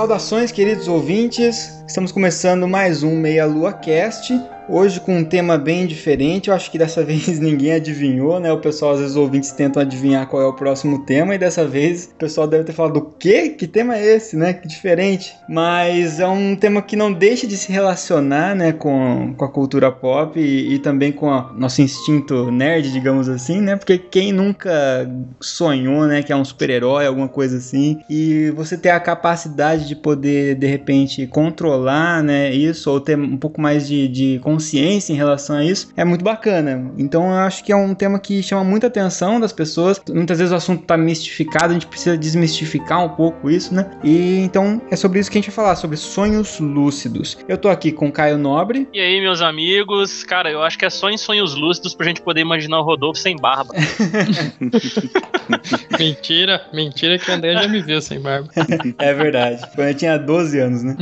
Saudações, queridos ouvintes. Estamos começando mais um Meia Lua Cast. Hoje com um tema bem diferente, eu acho que dessa vez ninguém adivinhou, né? O pessoal, às vezes, os ouvintes tentam adivinhar qual é o próximo tema, e dessa vez o pessoal deve ter falado: o quê? Que tema é esse, né? Que diferente. Mas é um tema que não deixa de se relacionar, né, com, com a cultura pop e, e também com o nosso instinto nerd, digamos assim, né? Porque quem nunca sonhou, né, que é um super-herói, alguma coisa assim, e você ter a capacidade de poder, de repente, controlar, né, isso, ou ter um pouco mais de, de consciência em relação a isso, é muito bacana. Então eu acho que é um tema que chama muita atenção das pessoas. Muitas vezes o assunto tá mistificado, a gente precisa desmistificar um pouco isso, né? E então é sobre isso que a gente vai falar, sobre sonhos lúcidos. Eu tô aqui com o Caio Nobre. E aí, meus amigos? Cara, eu acho que é só em sonhos lúcidos pra gente poder imaginar o Rodolfo sem barba. mentira, mentira que o André já me viu sem barba. É verdade. Quando eu tinha 12 anos, né?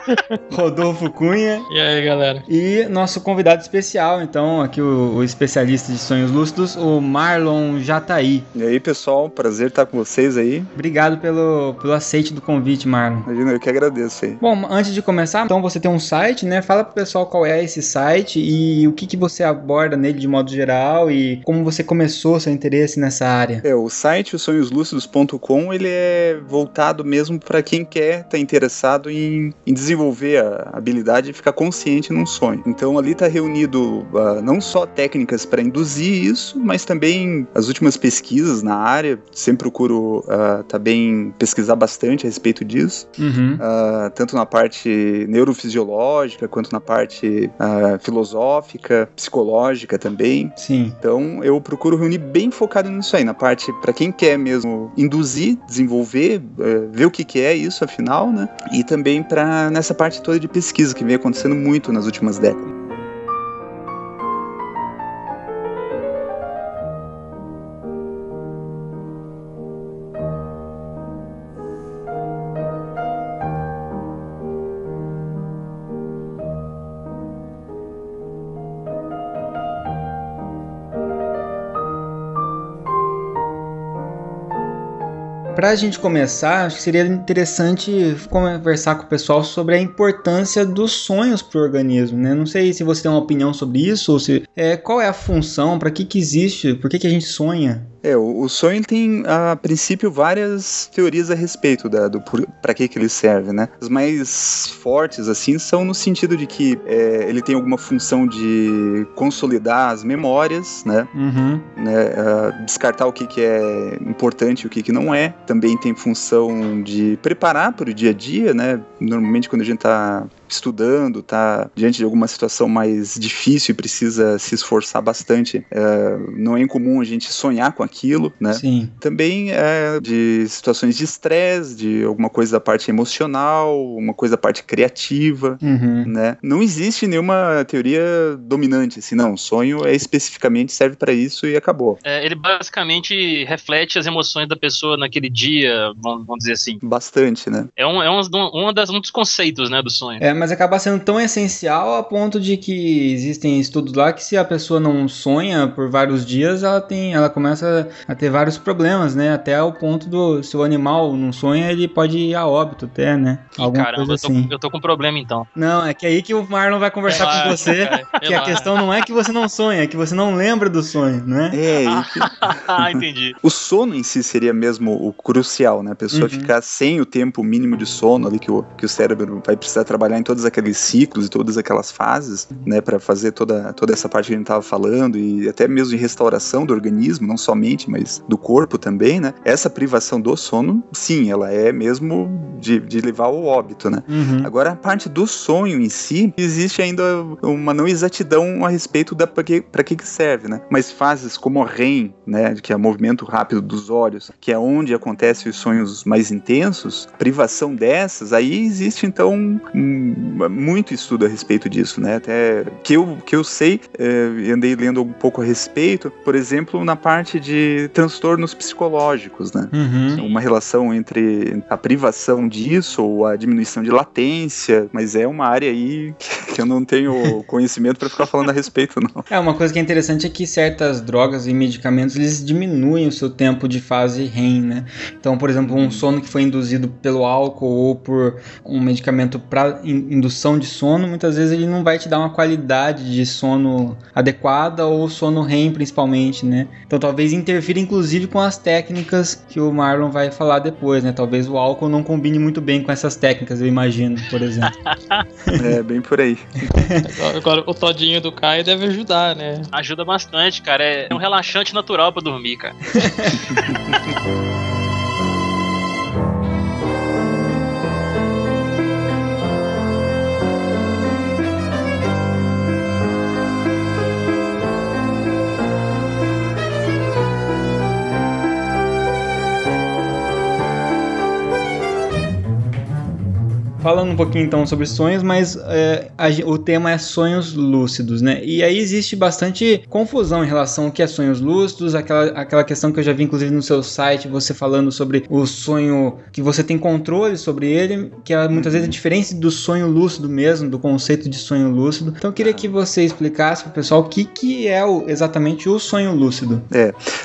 Rodolfo Cunha. E aí, galera? E nosso convidado especial, então, aqui o, o, especialista de sonhos lúcidos, o Marlon Jataí. E aí, pessoal, prazer estar com vocês aí. Obrigado pelo, pelo aceite do convite, Marlon. Imagina, eu que agradeço aí. Bom, antes de começar, então você tem um site, né? Fala pro pessoal qual é esse site e o que, que você aborda nele de modo geral e como você começou seu interesse nessa área. É, o site, o sonhoslúcidos.com, ele é voltado mesmo para quem quer estar tá interessado em, em desenvolver a habilidade de ficar consciente num sonho. Então ali está reunido uh, não só técnicas para induzir isso, mas também as últimas pesquisas na área. Sempre procuro uh, também pesquisar bastante a respeito disso, uhum. uh, tanto na parte neurofisiológica quanto na parte filosófica, psicológica também. Sim. Então eu procuro reunir bem focado nisso aí, na parte para quem quer mesmo induzir, desenvolver, ver o que, que é isso afinal, né? E também para nessa parte toda de pesquisa que vem acontecendo muito nas últimas décadas. Para a gente começar, acho que seria interessante conversar com o pessoal sobre a importância dos sonhos para o organismo, né? Não sei se você tem uma opinião sobre isso ou se é, qual é a função, para que que existe, por que que a gente sonha? É, o, sonho tem, a princípio, várias teorias a respeito da, do para que, que ele serve, né? As mais fortes, assim, são no sentido de que é, ele tem alguma função de consolidar as memórias, né? Uhum. né uh, descartar o que, que é importante e o que, que não é. Também tem função de preparar para o dia a dia, né? Normalmente, quando a gente está estudando, tá diante de alguma situação mais difícil e precisa se esforçar bastante, é, não é incomum a gente sonhar com aquilo, né? Sim. Também é de situações de estresse, de alguma coisa da parte emocional, uma coisa da parte criativa, uhum. né? Não existe nenhuma teoria dominante, assim, não. O sonho é especificamente serve para isso e acabou. É, ele basicamente reflete as emoções da pessoa naquele dia, vamos, vamos dizer assim. Bastante, né? É um, é um, um, das, um dos conceitos, né, do sonho. É, mas acaba sendo tão essencial a ponto de que existem estudos lá que se a pessoa não sonha por vários dias, ela tem, ela começa a ter vários problemas, né? Até o ponto do se o animal não sonha, ele pode ir a óbito até, né? Ih, Alguma caramba, coisa assim. eu, tô, eu tô com problema então. Não, é que é aí que o Marlon vai conversar com você, que a questão não é que você não sonha, é que você não lembra do sonho, né? É, ah, entendi. O sono em si seria mesmo o crucial, né? A pessoa uhum. ficar sem o tempo mínimo de sono ali que o, que o cérebro vai precisar trabalhar em todos aqueles ciclos e todas aquelas fases, né, para fazer toda, toda essa parte que a gente tava falando e até mesmo de restauração do organismo, não somente, mas do corpo também, né? Essa privação do sono, sim, ela é mesmo de, de levar ao óbito, né? Uhum. Agora, a parte do sonho em si, existe ainda uma não exatidão a respeito da para que, pra que que serve, né? Mas fases como a REM, né, que é o movimento rápido dos olhos, que é onde acontecem os sonhos mais intensos, privação dessas, aí existe então um, muito estudo a respeito disso, né? Até que eu, que eu sei, eh, andei lendo um pouco a respeito, por exemplo, na parte de transtornos psicológicos, né? Uhum. Uma relação entre a privação disso ou a diminuição de latência, mas é uma área aí que eu não tenho conhecimento para ficar falando a respeito, não. É, uma coisa que é interessante é que certas drogas e medicamentos eles diminuem o seu tempo de fase REM, né? Então, por exemplo, um sono que foi induzido pelo álcool ou por um medicamento para indução de sono, muitas vezes ele não vai te dar uma qualidade de sono adequada ou sono REM principalmente, né? Então, talvez interfira inclusive com as técnicas que o Marlon vai falar depois, né? Talvez o álcool não combine muito bem com essas técnicas, eu imagino, por exemplo. É bem por aí. Agora o todinho do Caio deve ajudar, né? Ajuda bastante, cara. É um relaxante natural pra dormir, cara. Falando um pouquinho então sobre sonhos, mas é, a o tema é sonhos lúcidos, né? E aí existe bastante confusão em relação ao que é sonhos lúcidos, aquela, aquela questão que eu já vi inclusive no seu site, você falando sobre o sonho que você tem controle sobre ele, que é, muitas vezes é diferente do sonho lúcido mesmo, do conceito de sonho lúcido. Então eu queria que você explicasse pro pessoal o que, que é o- exatamente o sonho lúcido.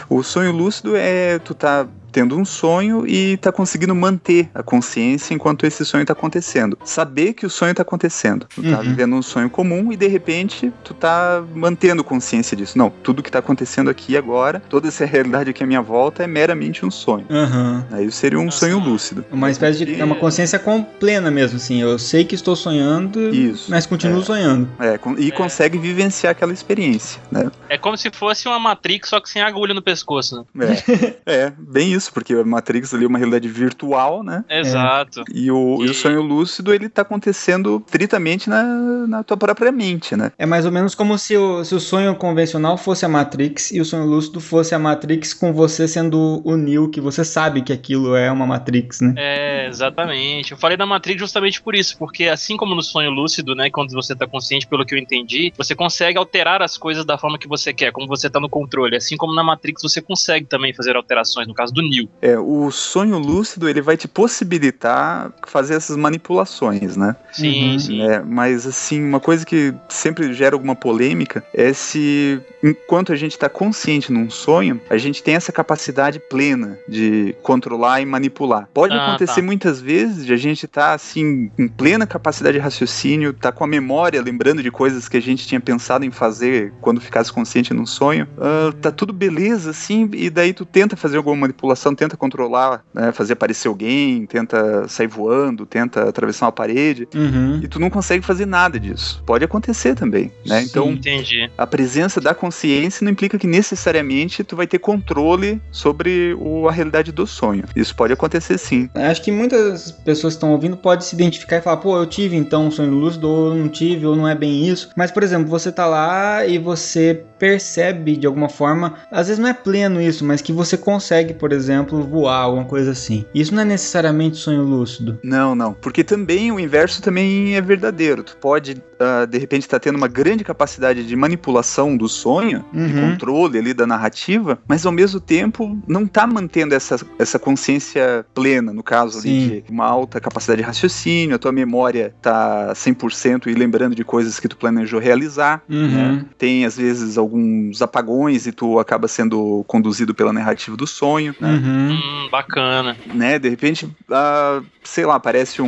O sonho lúcido é tu tá tendo um sonho e tá conseguindo manter a consciência enquanto esse sonho tá acontecendo. Saber que o sonho tá acontecendo. Tu tá Uhum. vivendo um sonho comum e de repente tu tá mantendo consciência disso. Não, tudo que tá acontecendo aqui agora, toda essa realidade aqui à minha volta é meramente um sonho. Aham. Aí seria um Nossa. sonho lúcido. Uma espécie de. É uma consciência com- plena mesmo, assim. Eu sei que estou sonhando, Isso. mas continuo É. sonhando. É, e É. consegue vivenciar aquela experiência, né? É como se fosse uma Matrix, só que sem agulha no pescoço, né? É, é, bem isso, porque a Matrix ali é uma realidade virtual, né? Exato. E o, e o E- sonho lúcido, ele tá acontecendo tritamente na, na tua própria mente, né? É mais ou menos como se o, se o sonho convencional fosse a Matrix e o sonho lúcido fosse a Matrix com você sendo o Neo, que você sabe que aquilo é uma Matrix, né? É, exatamente. Eu falei da Matrix justamente por isso, porque assim como no sonho lúcido, né, quando você tá consciente, pelo que eu entendi, você consegue alterar as coisas da forma que você quer, como você tá no controle. Assim como na Matrix você consegue também fazer alterações, no caso do É, o sonho lúcido, ele vai te possibilitar fazer essas manipulações, né? Sim, Uhum. sim. É, mas assim, uma coisa que sempre gera alguma polêmica é se, enquanto a gente está consciente num sonho, a gente tem essa capacidade plena de controlar e manipular. Pode Ah, acontecer tá. muitas vezes de a gente estar assim, em plena capacidade de raciocínio, tá com a memória lembrando de coisas que a gente tinha pensado em fazer quando ficasse consciente num sonho. Ah, tá tudo beleza, assim, e daí tu tenta fazer alguma manipulação, tenta controlar, né, fazer aparecer alguém, tenta sair voando, tenta atravessar uma parede Uhum. e tu não consegue fazer nada disso. Pode acontecer também, né? Sim. Então, Entendi. a presença da consciência não implica que necessariamente tu vai ter controle sobre o, a realidade do sonho. Isso pode acontecer sim. Acho que muitas pessoas que estão ouvindo podem se identificar e falar, pô, eu tive então um sonho lúcido, ou eu não tive, ou não é bem isso. Mas, por exemplo, você tá lá e você percebe de alguma forma, às vezes não é pleno isso, mas que você consegue, por exemplo, voar, alguma coisa assim. Isso não é necessariamente sonho lúcido. Não, não. Porque também o inverso também é verdadeiro. Tu pode, ah, de repente, estar tendo uma grande capacidade de manipulação do sonho, de Uhum. controle ali da narrativa, mas ao mesmo tempo não tá mantendo essa, essa consciência plena, no caso ali, de uma alta capacidade de raciocínio, a tua memória tá 100% e lembrando de coisas que tu planejou realizar. Uhum. né? Tem às vezes alguns apagões e tu acaba sendo conduzido pela narrativa do sonho, né? Uhum. Hum, bacana. né? De repente, ah, sei lá, aparece um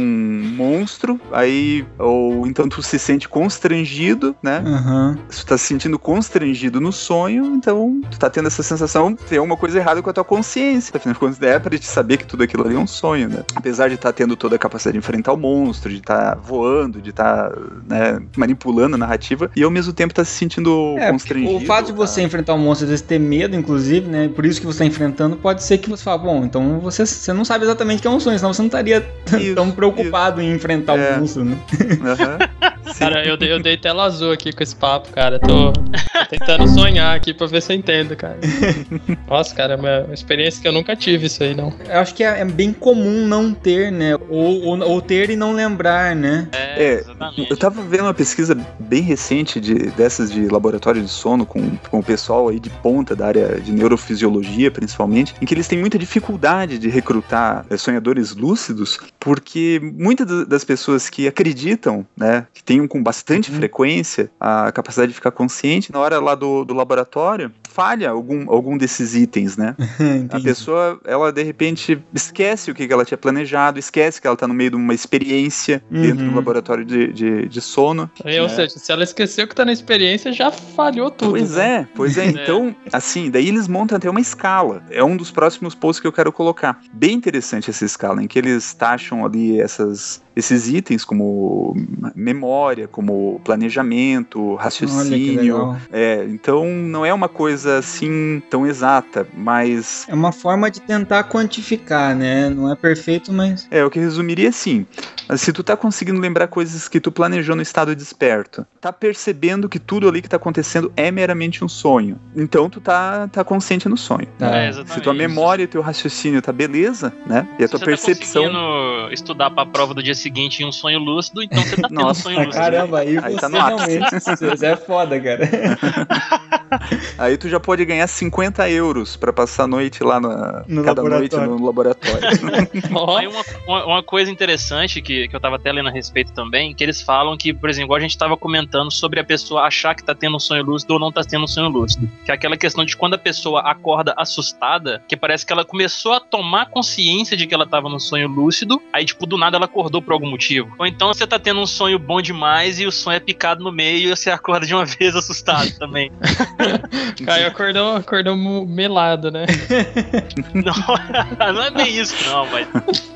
monstro, aí ou então tu se sente sente constrangido, né? Se tu tá se sentindo constrangido no sonho, então tu tá tendo essa sensação, tem alguma coisa errada com a tua consciência. Afinal de contas, é pra te saber que tudo aquilo ali é um sonho, né? Apesar de estar tendo toda a capacidade de enfrentar o monstro, de estar voando, de estar né, manipulando a narrativa, e ao mesmo tempo tá se sentindo É, constrangido. o fato de você tá? enfrentar um monstro, às vezes ter medo, inclusive, né? Por isso que você tá enfrentando, pode ser que você fale, bom, então você, você não sabe exatamente o que é um sonho, senão você não estaria Isso, tão preocupado em enfrentar É. o monstro, né? Aham. Sim. Cara, eu dei, eu dei tela azul aqui com esse papo, cara. Tô, tô tentando sonhar aqui pra ver se eu entendo, cara. Nossa, cara, é uma, uma experiência que eu nunca tive isso aí, não. Eu acho que é, é bem comum não ter, né? Ou, ou, ou ter e não lembrar, né? É, É, exatamente. Eu tava vendo uma pesquisa bem recente de, dessas de laboratório de sono com, com o pessoal aí de ponta da área de neurofisiologia, principalmente, em que eles têm muita dificuldade de recrutar eh, sonhadores lúcidos, porque muitas da- das pessoas que acreditam, né, que tenham com bastante Uhum. frequência a capacidade de ficar consciente, na hora lá do, do laboratório, falha algum, algum desses itens, né? A pessoa, ela de repente esquece o que ela tinha planejado, esquece que ela tá no meio de uma experiência dentro Uhum. do laboratório de, de, de sono. Ou É. seja, se ela esqueceu que tá na experiência, já falhou tudo. Pois né? é, pois é. Então, assim, daí eles montam até uma escala. É um dos próximos posts que eu quero colocar. Bem interessante essa escala, em que eles taxam ali essas, esses itens como memória, como planejamento, raciocínio. É, então não é uma coisa assim tão exata, mas É uma forma de tentar quantificar, né? Não é perfeito, mas. É, o que resumiria assim. Se tu tá conseguindo lembrar coisas que tu planejou no estado desperto, tá percebendo que tudo ali que tá acontecendo é meramente um sonho. Então tu tá, tá consciente no sonho. Tá. É, exatamente. Se tua memória e teu raciocínio tá beleza, né? E a Se tua você percepção. tá conseguindo estudar pra prova do dia seguinte em um sonho lúcido, então você tá tendo um Nossa, sonho Ah, lúcido. caramba, aí, Aí você tá no ápice. realmente. Você é foda, cara. Aí tu já pode ganhar 50 euros pra passar a noite lá na. No cada noite laboratório. no laboratório. Aí uma, uma, uma coisa interessante que, que eu tava até lendo a respeito também, que eles falam que, por exemplo, a gente tava comentando sobre a pessoa achar que tá tendo um sonho lúcido ou não tá tendo um sonho lúcido. Que é aquela questão de quando a pessoa acorda assustada, que parece que ela começou a tomar consciência de que ela tava num sonho lúcido, aí, tipo, do nada ela acordou por algum motivo. Ou então você tá tendo um sonho bom demais e o sonho é picado no meio e você acorda de uma vez assustado também. Caio acordou, acordou melado, né? não, não é bem isso, não, mas.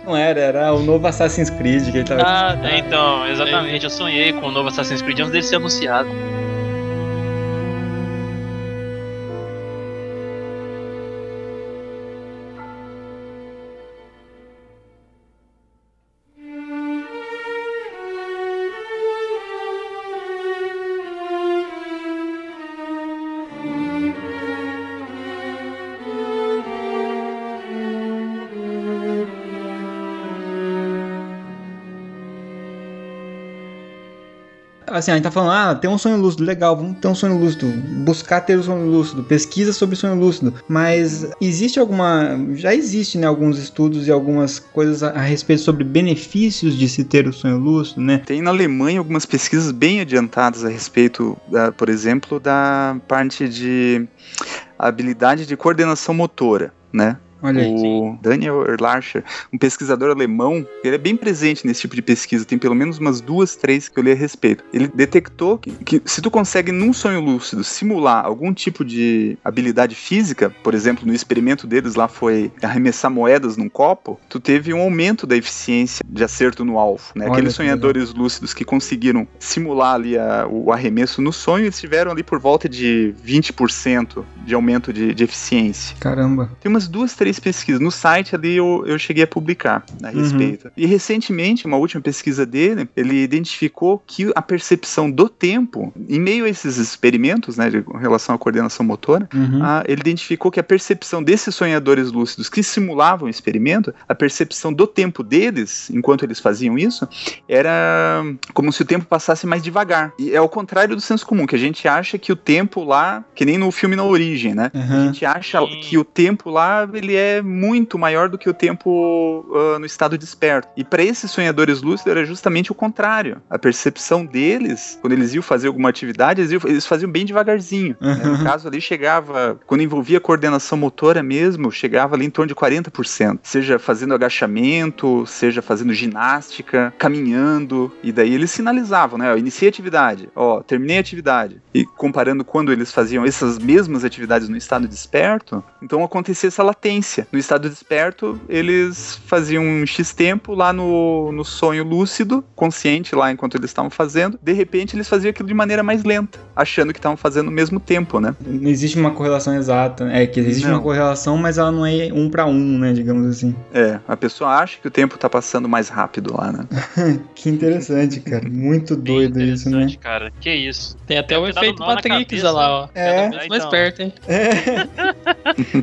Não era, era o novo Assassin's Creed que ele tava. Ah, É, então, exatamente. Eu sonhei com o novo Assassin's Creed antes dele ser anunciado. Assim, a gente tá falando, ah, tem um sonho lúcido, legal, vamos ter um sonho lúcido, buscar ter o sonho lúcido, pesquisa sobre sonho lúcido. Mas existe alguma. Já existe, né, alguns estudos e algumas coisas a, a respeito sobre benefícios de se ter o sonho lúcido, né? Tem na Alemanha algumas pesquisas bem adiantadas a respeito, da, por exemplo, da parte de habilidade de coordenação motora, né? Olha. O Daniel Erlacher, um pesquisador alemão, ele é bem presente nesse tipo de pesquisa, tem pelo menos umas duas, três que eu li a respeito. Ele detectou que, que se tu consegue num sonho lúcido simular algum tipo de habilidade física, por exemplo, no experimento deles lá foi arremessar moedas num copo, tu teve um aumento da eficiência de acerto no alvo, né? Olha Aqueles que sonhadores lúcidos que conseguiram simular ali a- o arremesso no sonho, eles tiveram ali por volta de 20% de aumento de- de eficiência. Caramba. Tem umas duas, três pesquisas. No site ali eu, eu cheguei a publicar a Uhum. respeito. E recentemente, uma última pesquisa dele, ele identificou que a percepção do tempo, em meio a esses experimentos, né, com relação à coordenação motora, Uhum. ah, ele identificou que a percepção desses sonhadores lúcidos que simulavam o experimento, a percepção do tempo deles, enquanto eles faziam isso, era como se o tempo passasse mais devagar. E é ao contrário do senso comum, que a gente acha que o tempo lá, que nem no filme Na Origem, né? A Uhum. gente acha que o tempo lá ele é muito maior do que o tempo uh, no estado desperto. E para esses sonhadores lúcidos era justamente o contrário. A percepção deles, quando eles iam fazer alguma atividade, eles, iam, eles faziam bem devagarzinho. Né? No caso ali chegava, quando envolvia coordenação motora mesmo, chegava ali em torno de 40%. Seja fazendo agachamento, seja fazendo ginástica, caminhando. E daí eles sinalizavam, né? Ó, iniciei a atividade, ó, terminei a atividade. E comparando quando eles faziam essas mesmas atividades no estado desperto, então acontecia essa latência. No estado desperto, eles faziam um X tempo lá no, no sonho lúcido, consciente lá enquanto eles estavam fazendo. De repente, eles faziam aquilo de maneira mais lenta, achando que estavam fazendo o mesmo tempo, né? Não existe uma correlação exata. né? É que existe Não. uma correlação, mas ela não é um pra um, né? Digamos assim. É, a pessoa acha que o tempo tá passando mais rápido lá, né? Que interessante, cara. Muito Bem doido isso, né? interessante, cara. Que isso. Tem até o dado efeito Matrix, lá, ó. É. Cada vez mais Então. perto, hein? É.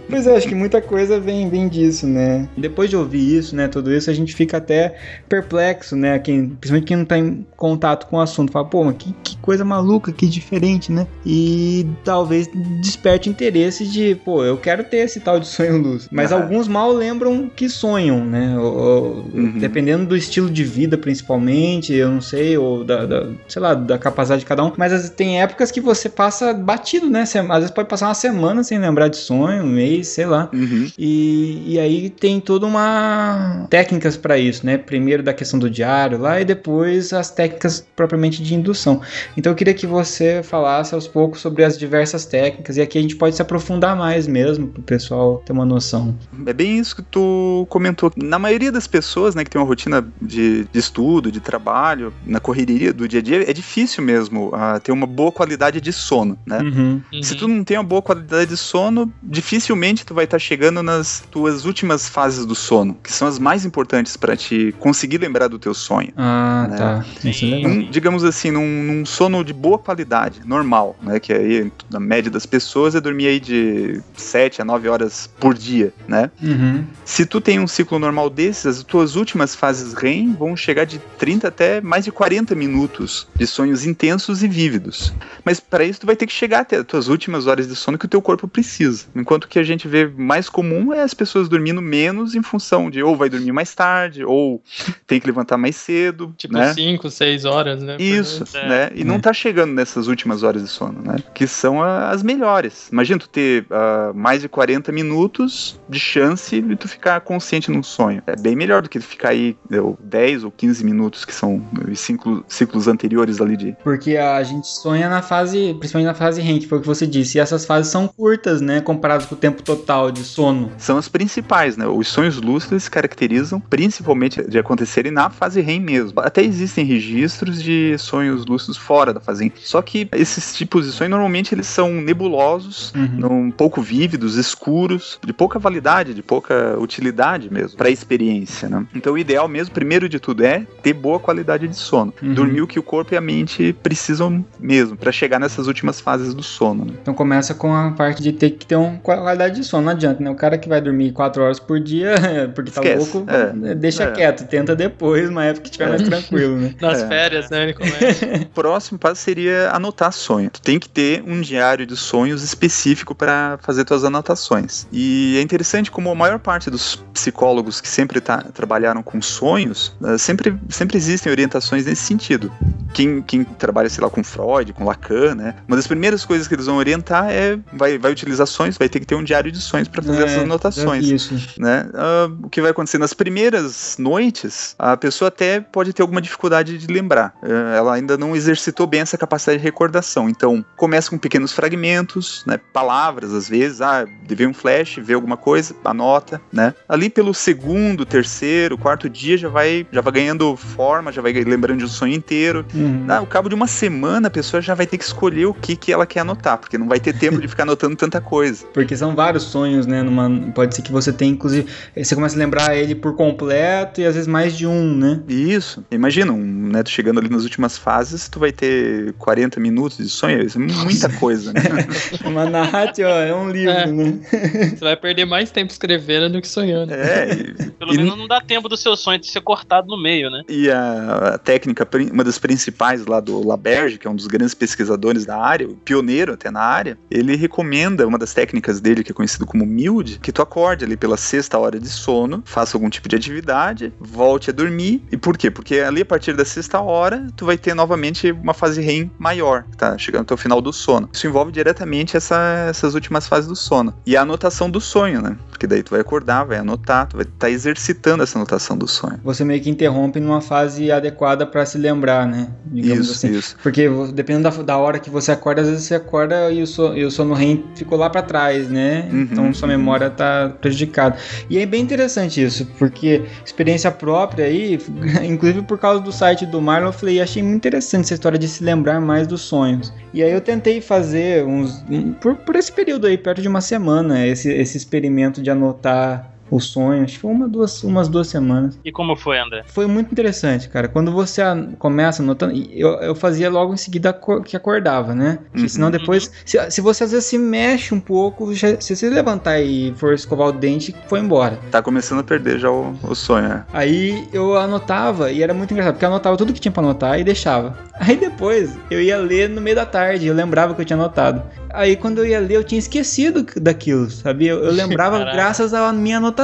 pois é, acho que muita coisa vem, vem disso, né? Depois de ouvir isso, né, tudo isso, a gente fica até perplexo, né? Quem, principalmente quem não tá em contato com o assunto. Fala, pô, mas que, que coisa maluca, que diferente, né? E talvez desperte interesse de, pô, eu quero ter esse tal de sonho luz. Mas Aham. alguns mal lembram que sonham, né? Ou- ou- Uhum. Dependendo do estilo de vida, principalmente, eu não sei, ou da, da- sei lá, da capacidade de cada um. Mas tem épocas que você passa batido, né? Às vezes pode passar uma semana sem lembrar de sonho, um mês, sei lá. Uhum. E, e aí tem toda uma técnicas para isso, né? Primeiro da questão do diário lá e depois as técnicas propriamente de indução. Então eu queria que você falasse aos poucos sobre as diversas técnicas e aqui a gente pode se aprofundar mais mesmo para o pessoal ter uma noção. É bem isso que tu comentou. Na maioria das pessoas, né, que tem uma rotina de, de estudo, de trabalho, na correria do dia a dia, é difícil mesmo ah, ter uma boa qualidade de sono, né? Uhum. Se tu não tem uma boa qualidade de sono, dificilmente tu vai estar chegando nas tuas últimas fases do sono, que são as mais importantes para te conseguir lembrar do teu sonho. Ah, Né? tá. Isso é. Num- digamos assim, num, num sono de boa qualidade, normal, né? Que aí, na média das pessoas, é dormir aí de 7 a 9 horas por dia, né? Uhum. Se tu tem um ciclo normal desses, as tuas últimas fases REM vão chegar de 30 até mais de 40 minutos de sonhos intensos e vívidos. Mas para isso tu vai ter que chegar até as tuas últimas horas de sono que o teu corpo precisa. Enquanto que a gente vê mais comum é as pessoas dormindo menos em função de ou vai dormir mais tarde, ou tem que levantar mais cedo, Tipo né? 5, 6 horas, né? Isso. É. né? E não tá chegando nessas últimas horas de sono, né? Que são a- as melhores. Imagina tu ter ah, mais de 40 minutos de chance de tu ficar consciente num sonho. É bem melhor do que tu ficar aí deu, 10 ou 15 minutos, que são os ciclo- ciclos anteriores ali de. Porque a gente sonha na fase, principalmente na fase REM, que foi o que você disse. E essas fases são curtas, né? Comparadas com o tempo total de sono. São as principais, né? Os sonhos lúcidos se caracterizam principalmente de acontecerem na fase REM mesmo. Até existem registros de sonhos lúcidos fora da fase REM. Só que esses tipos de sonhos normalmente eles são nebulosos, Uhum. não, pouco vívidos, escuros, de pouca validade, de pouca utilidade mesmo para a experiência, né? Então o ideal mesmo, primeiro de tudo, é ter boa qualidade de sono, Uhum. dormir o que o corpo e a mente precisam mesmo para chegar nessas últimas fases do sono. Né? Então começa com a parte de ter que ter uma qualidade de sono. Não adianta, né? O cara que vai dormir 4 horas por dia, porque tá Esquece, louco, é. deixa É. quieto. Tenta depois, uma época que estiver mais tranquilo, né? Nas É. férias, né? Ele começa. O próximo passo seria anotar sonho. Tu tem que ter um diário de sonhos específico para fazer tuas anotações. E é interessante como a maior parte dos psicólogos que sempre tá- trabalharam com sonhos, eh, sempre, sempre existem orientações nesse sentido. Quem, quem trabalha, sei lá, com Freud, com Lacan, né? Uma das primeiras coisas que eles vão orientar é vai, vai utilizar sonhos, vai ter que ter um diário de sonhos para fazer É, essas anotações Isso. né? Ah, o que vai acontecer nas primeiras noites, a pessoa até pode ter alguma dificuldade de lembrar. Ah, ela ainda não exercitou bem essa capacidade de recordação. Então, começa com pequenos fragmentos, né? Palavras, às vezes, ah, vê um flash, vê alguma coisa, anota, né? Ali pelo segundo, terceiro, quarto dia já vai, já vai ganhando forma, já vai lembrando de um sonho inteiro. Uhum. Ah, ao cabo de uma semana, a pessoa já vai ter que escolher o que, que ela quer anotar, porque não vai ter tempo de ficar anotando tanta coisa. Porque são vários sonhos, né? Numa, pode ser que você tenha, inclusive, eh, você começa a lembrar ele por completo e às vezes mais de um, né? Isso. Imagina, um, né, tu chegando ali nas últimas fases, tu vai ter 40 minutos de sonho, isso é muita coisa, né? Uma narrativa, é um livro, É. né? Você vai perder mais tempo escrevendo do que sonhando. É, e, Pelo E- menos não dá tempo do seu sonho de ser cortado no meio, né? e a, a técnica, uma das principais lá do Laberge, que é um dos grandes pesquisadores da área, pioneiro até na área, ele recomenda uma das técnicas dele, que é conhecido como MILD, que tu acorde ali pela sexta hora de sono, faça algum tipo de atividade, volte a dormir. E por quê? Porque ali a partir da sexta hora, tu vai ter novamente uma fase REM maior, tá? Chegando até o final do sono. Isso envolve diretamente essa, essas últimas fases do sono. E a anotação do sonho, né? Porque daí tu vai acordar, vai anotar, tu vai estar tá exercitando essa anotação do sonho. Você meio que interrompe numa fase adequada para se lembrar, né? Digamos isso, assim. isso. Porque dependendo da, da hora que você acorda, às vezes você acorda e o, so, e o sono REM ficou lá para trás, né? Uhum, então sua memória tá prejudicada. E é bem interessante isso, porque experiência própria aí, inclusive por causa do site do Marlon, eu falei, achei muito interessante essa história de se lembrar mais dos sonhos. E aí eu tentei fazer uns. Por, por esse período aí, perto de uma semana, esse, esse experimento de anotar o sonho. Acho que foi uma, duas, umas duas semanas. E como foi, André? Foi muito interessante, cara. Quando você começa anotando, eu, eu fazia logo em seguida que acordava, né? Porque uhum. senão depois, se, se você às vezes se mexe um pouco, já, se você levantar e for escovar o dente, foi embora. Tá começando a perder já o, o sonho, né? Aí eu anotava e era muito engraçado, porque eu anotava tudo que tinha pra anotar e deixava. Aí depois eu ia ler no meio da tarde, eu lembrava que eu tinha anotado. Aí quando eu ia ler, eu tinha esquecido daquilo, sabia? Eu, eu lembrava graças à minha anotação.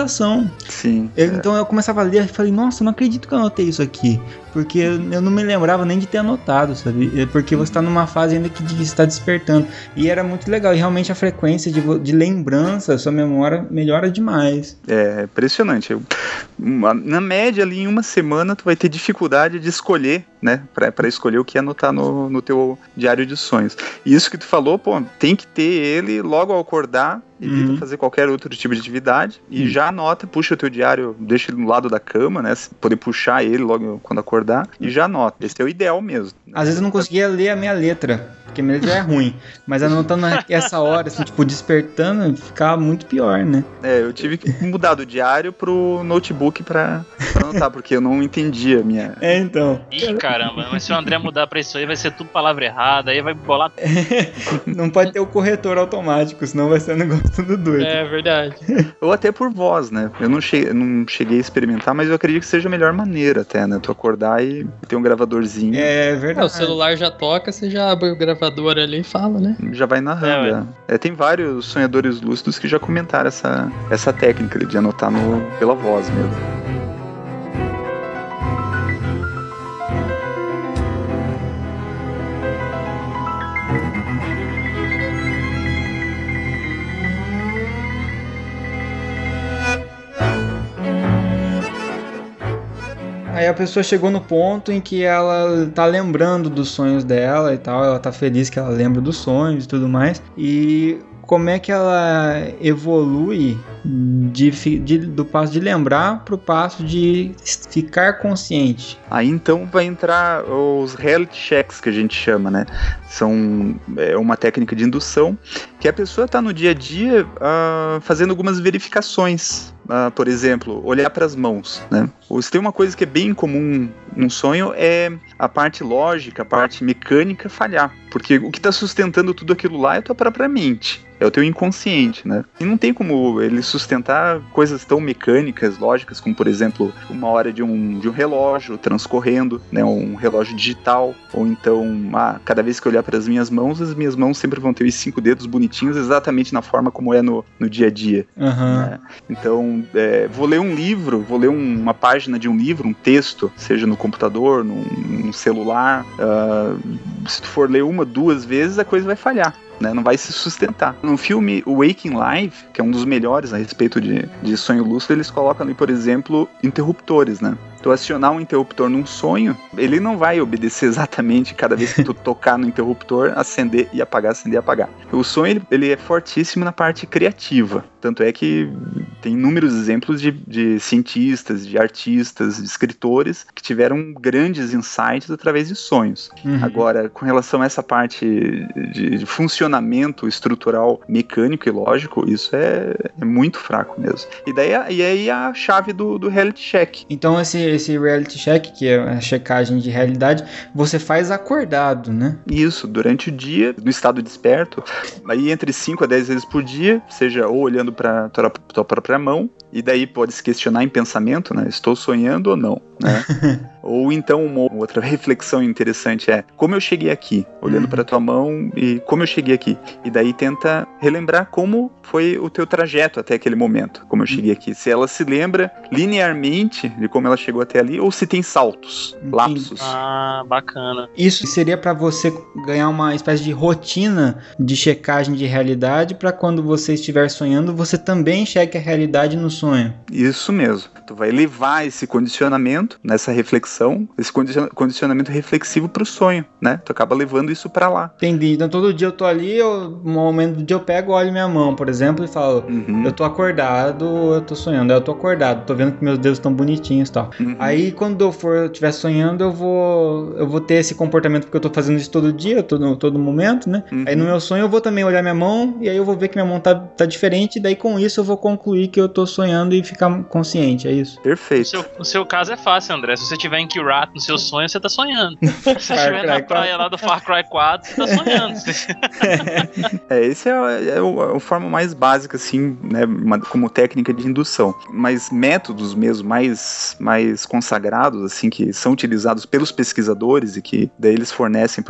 Sim. Eu, é. Então eu começava a ler e falei, nossa, não acredito que eu anotei isso aqui. Porque eu não me lembrava nem de ter anotado, sabe? É porque você está numa fase ainda que está despertando. E era muito legal. E realmente a frequência de, de lembrança, sua memória melhora demais. É impressionante. Eu, na média, ali em uma semana, tu vai ter dificuldade de escolher, né? Para escolher o que anotar no, no teu diário de sonhos. E isso que tu falou, pô, tem que ter ele logo ao acordar evita uhum. fazer qualquer outro tipo de atividade e uhum. já anota, puxa o teu diário, deixa ele no lado da cama, né? Poder puxar ele logo quando acordar e já anota. Esse é o ideal mesmo. Às vezes eu não conseguia ler a minha letra porque mesmo é ruim. Mas anotando essa hora, assim, tipo, despertando, ficava muito pior, né? É, eu tive que mudar do diário pro notebook pra, pra anotar, porque eu não entendia a minha. É, então. Ih, caramba, mas se o André mudar pra isso aí, vai ser tudo palavra errada, aí vai bolar. não pode ter o corretor automático, senão vai ser um negócio tudo doido. É verdade. Ou até por voz, né? Eu não cheguei, não cheguei a experimentar, mas eu acredito que seja a melhor maneira até, né? Tu acordar e ter um gravadorzinho. É verdade. É, o celular já toca, você já abre o gravador ali e fala, né? Já vai narrando. É, é, tem vários sonhadores lúcidos que já comentaram essa, essa técnica de anotar no, pela voz mesmo. Aí a pessoa chegou no ponto em que ela tá lembrando dos sonhos dela e tal, ela tá feliz que ela lembra dos sonhos e tudo mais. E como é que ela evolui de, de, do passo de lembrar para o passo de ficar consciente. Aí então vai entrar os reality checks que a gente chama, né? São é uma técnica de indução que a pessoa está no dia a dia uh, fazendo algumas verificações. Uh, por exemplo, olhar para as mãos, né? Se tem uma coisa que é bem comum num sonho é a parte lógica, a parte mecânica falhar, porque o que está sustentando tudo aquilo lá é a tua própria mente é o teu inconsciente, né? E não tem como ele sustentar coisas tão mecânicas, lógicas, como por exemplo, uma hora de um, de um relógio transcorrendo, né? Um relógio digital, ou então, ah, cada vez que eu olhar para as minhas mãos, as minhas mãos sempre vão ter os cinco dedos bonitinhos, exatamente na forma como é no, no dia a dia. Uhum. Né? Então, é, vou ler um livro, vou ler um, uma página de um livro, um texto, seja no computador, num, num celular. Uh, se tu for ler uma, duas vezes, a coisa vai falhar né? Não vai se sustentar. No filme Waking Life, que é um dos melhores a respeito de, de sonho lúcido, eles colocam ali, por exemplo, interruptores, né? Tu acionar um interruptor num sonho, ele não vai obedecer exatamente cada vez que tu tocar no interruptor, acender e apagar, acender e apagar. O sonho ele, ele é fortíssimo na parte criativa. Tanto é que tem inúmeros exemplos de, de cientistas, de artistas, de escritores que tiveram grandes insights através de sonhos. Uhum. Agora, com relação a essa parte de, de, funcionamento estrutural mecânico e lógico, isso é, é muito fraco mesmo. E daí e aí a chave do, do reality check. Então esse esse reality check, que é a checagem de realidade, você faz acordado, né? Isso, durante o dia, no estado desperto, aí entre 5 a 10 vezes por dia, seja ou olhando para tua, tua própria mão, E daí pode se questionar em pensamento, né? Estou sonhando ou não, né? ou então uma outra reflexão interessante é como eu cheguei aqui, olhando Uhum. para tua mão e como eu cheguei aqui. E daí tenta relembrar como foi o teu trajeto até aquele momento, como eu cheguei aqui. Se ela se lembra linearmente de como ela chegou até ali ou se tem saltos, Entendi. lapsos. Ah, bacana. Isso seria pra você ganhar uma espécie de rotina de checagem de realidade pra quando você estiver sonhando, você também cheque a realidade no sonho. Isso mesmo. Tu vai levar esse condicionamento, nessa reflexão, esse condicion- condicionamento reflexivo pro sonho, né? Tu acaba levando isso pra lá. Entendi. Então todo dia eu tô ali, eu, no momento do dia eu pego, olho minha mão, por exemplo, e falo, Uhum. eu tô acordado, eu tô sonhando, eu tô acordado, tô vendo que meus dedos estão bonitinhos e tal. Uhum. Aí quando eu for estiver sonhando, eu vou eu vou ter esse comportamento porque eu tô fazendo isso todo dia, todo, todo momento, né? Uhum. Aí no meu sonho eu vou também olhar minha mão e aí eu vou ver que minha mão tá, tá diferente, e daí com isso eu vou concluir que eu tô sonhando e ficar consciente, é isso? No Perfeito. seu, no seu caso é fácil, André. Se você tiver em Kirat no seu sonho, você tá sonhando. Se você Far estiver Cry na 4. praia lá do Far Cry 4, você tá sonhando. É, esse é, é o- a forma mais básica, assim, né, uma- como técnica de indução. Mas métodos mesmo mais, mais consagrados, assim, que são utilizados pelos pesquisadores e que daí eles fornecem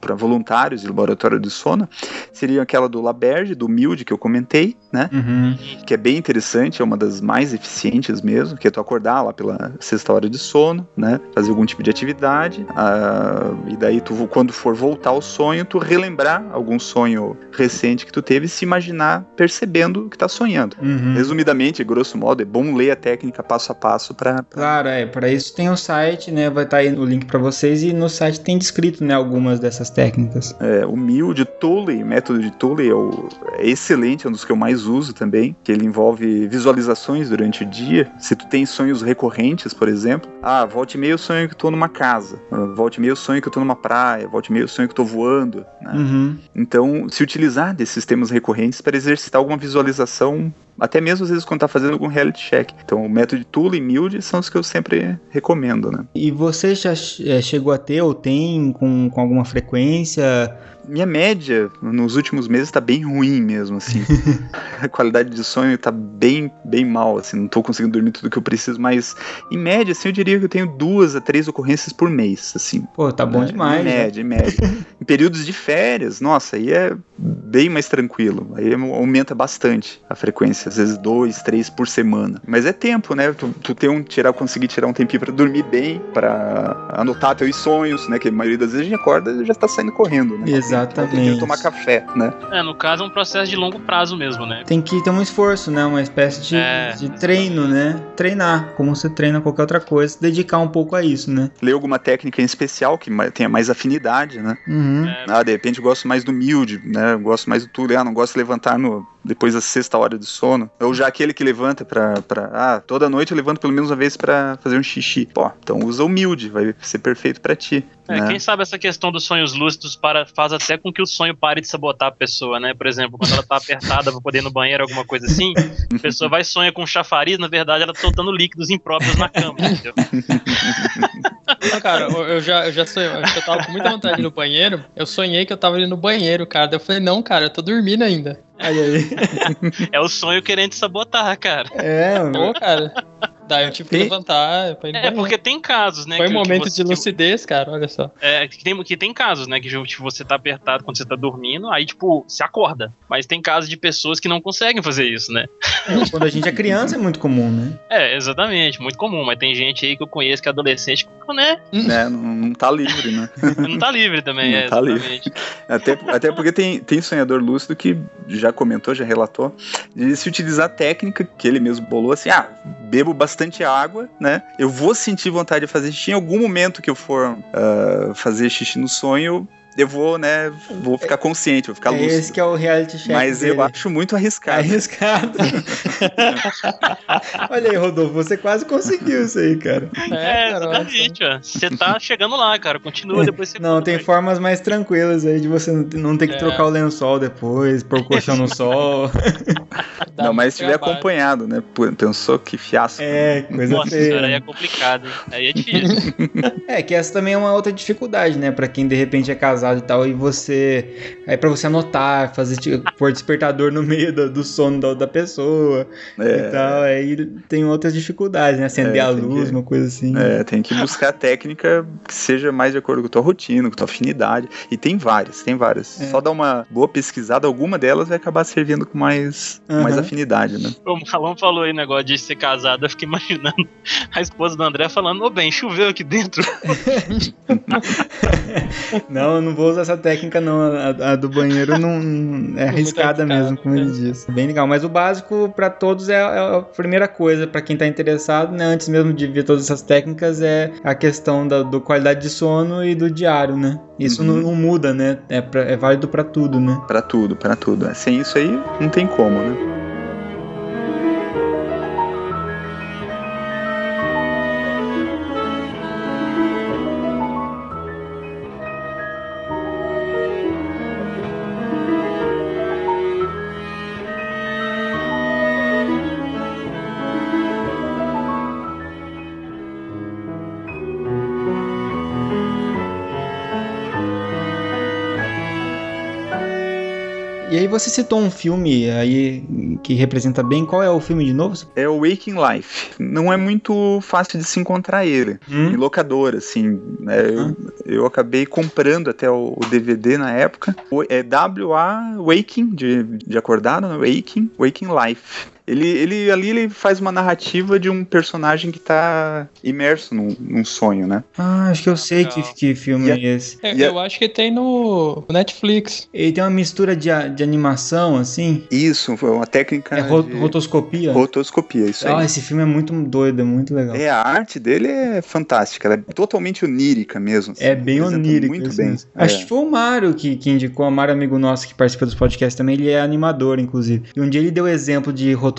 para voluntários de laboratório de sono, seria aquela do Laberge, do Milde, que eu comentei, né, Uhum. que é bem interessante, é uma das mais eficientes mesmo, que é tu acordar lá pela sexta hora de sono, né, fazer algum tipo de atividade, ah, e daí tu, quando for voltar ao sonho, tu relembrar algum sonho recente que tu teve e se imaginar percebendo que tá sonhando. Uhum. Resumidamente, grosso modo, é bom ler a técnica passo a passo para Claro, é, para isso tem o site, né? Vai estar aí o link para vocês e no site tem descrito, né, algumas dessas técnicas. É, o Mil de Tully, método de Tully é, o- é excelente, é um dos que eu mais uso também, que ele envolve visualizações durante o dia. Se tu tem sonhos recorrentes, por exemplo, ah, volta e meia eu sonho que eu tô numa casa, ah, volta e meia eu sonho que eu tô numa praia, volta e meia eu sonho que eu tô voando, né? Uhum. Então, se utilizar desses temas recorrentes para exercitar alguma visualização, até mesmo às vezes quando tá fazendo algum reality check. Então, o método de Tully e Milde são os que eu sempre recomendo, né? E você já é, chegou a ter ou tem com, com alguma frequência? Minha média nos últimos meses tá bem ruim mesmo, assim. a qualidade de sonho tá bem, bem mal, assim. Não tô conseguindo dormir tudo que eu preciso, mas em média, assim, eu diria que eu tenho duas a três ocorrências por mês, assim. Pô, tá bom né? demais. Em né? média, em média. em períodos de férias, nossa, aí é bem mais tranquilo. Aí aumenta bastante a frequência, às vezes dois, três por semana. Mas é tempo, né? Tu, tu ter um, tirar, conseguir tirar um tempinho pra dormir bem, pra anotar teus sonhos, né? Que a maioria das vezes a gente acorda e já tá saindo correndo, né? Exatamente. Tem que tomar café, né? É, no caso é um processo de longo prazo mesmo, né? Tem que ter um esforço, né? Uma espécie de, É, de treino, né? Treinar, como você treina qualquer outra coisa, se dedicar um pouco a isso, né? Ler alguma técnica em especial que tenha mais afinidade, né? Uhum. É, Ah, de repente eu gosto mais do mild, né? Eu gosto mais do tudo. Ah, não gosto de levantar no, depois da sexta hora de sono. Ou já aquele que levanta pra, pra. Ah, toda noite eu levanto pelo menos uma vez pra fazer um xixi. Pô, então usa o mild, vai ser perfeito pra ti. É, né? quem sabe essa questão dos sonhos lúcidos para, faz até com que o sonho pare de sabotar a pessoa, né? Por exemplo, quando ela tá apertada pra poder ir no banheiro, alguma coisa assim, a pessoa vai e sonha com um chafariz, na verdade ela tá soltando líquidos impróprios na cama, entendeu? Não, cara, eu já, eu já sonhei, eu já tava com muita vontade de ir no banheiro. Eu sonhei que eu tava ali no banheiro, cara. Daí eu falei, não, cara, eu tô dormindo ainda. Aí, aí. É o sonho querendo te sabotar, cara. É, Pô, cara. Daí eu tive que Tem- levantar pra ir É, porque tem casos, né? Foi um que- que momento você- de que- lucidez, cara, olha só. É, que tem, que tem casos, né? Que tipo, você tá apertado quando você tá dormindo, aí, tipo, se acorda. Mas tem casos de pessoas que não conseguem fazer isso, né? quando a gente é criança é muito comum, né? É, exatamente, muito comum. Mas tem gente aí que eu conheço que é adolescente, que, né? né? Não, não tá livre, né? Não tá livre também, Não é, tá livre. Até, até porque tem, tem sonhador lúcido que já comentou, já relatou, de se utilizar a técnica que ele mesmo bolou assim: ah, bebo bastante água, né? Eu vou sentir vontade de fazer xixi em algum momento que eu for ah, fazer xixi no sonho. Eu vou, né? Vou ficar consciente, vou ficar é lúcido. esse que é o reality check Mas eu dele. acho muito É arriscado. arriscado. Olha aí, Rodolfo, você quase conseguiu isso aí, cara. É, só. exatamente, ó. Você tá chegando lá, cara. Continua, depois você. Não, tem formas mais tranquilas aí de você não ter- que É. trocar o lençol depois, pôr o colchão no sol. Dá Não, mas se tiver acompanhado, né? Pensou que fiasco. É, coisa Nossa, feia. aí é complicado, hein? Aí é difícil. É, que essa também é uma outra dificuldade, né? Pra quem de repente é casado atrasado e tal, e você. Aí pra você anotar, fazer tipo, pôr despertador no meio do, do sono da, da pessoa É. e tal. Aí tem outras dificuldades, né? Acender É, a luz, que- uma coisa assim. É, tem que buscar técnica que seja mais de acordo com a tua rotina, com a tua afinidade. E tem várias, tem várias. É. Só dar uma boa pesquisada, alguma delas vai acabar servindo com mais, com mais afinidade, né? O Malão falou aí negócio de ser casado, eu fiquei imaginando a esposa do André falando, ô bem, choveu aqui dentro. Não, eu não vou usar essa técnica, não. A, a do banheiro não é arriscada arriscado, mesmo, como né? ele disse. Bem legal. Mas o básico pra todos é, é a primeira coisa, pra quem tá interessado, né? Antes mesmo de ver todas essas técnicas, é a questão da do qualidade de sono e do diário, né? Isso Uhum. não, não muda, né? É, pra- é válido pra tudo, né? Pra tudo, pra tudo. Sem isso aí, não tem como, né? Você citou um filme aí que representa bem. Qual é o filme de novo? É o Waking Life. Não é muito fácil de se encontrar ele. Em Hum? locadora, assim. né? Eu, eu acabei comprando até o, o DVD na época. O- É W-A Waking, de, de acordado, né? Waking, Waking Life. Ele, ele ali ele faz uma narrativa de um personagem que tá imerso num, num sonho, né? Ah, acho que eu sei que, que filme E é esse. Eu, E a- eu acho que tem no Netflix. Ele tem uma mistura de, de animação, assim. Isso, foi uma técnica É ro- de rotoscopia. rotoscopia, isso Ah, aí. esse filme é muito doido, é muito legal. É, a arte dele é fantástica, ela é totalmente onírica mesmo. assim, É bem onírico. Muito bem. mesmo. Acho É. que foi o Mário que, que indicou, o Mário, amigo nosso que participa dos podcasts também, ele é animador, inclusive. E um dia ele deu exemplo de rotoscopia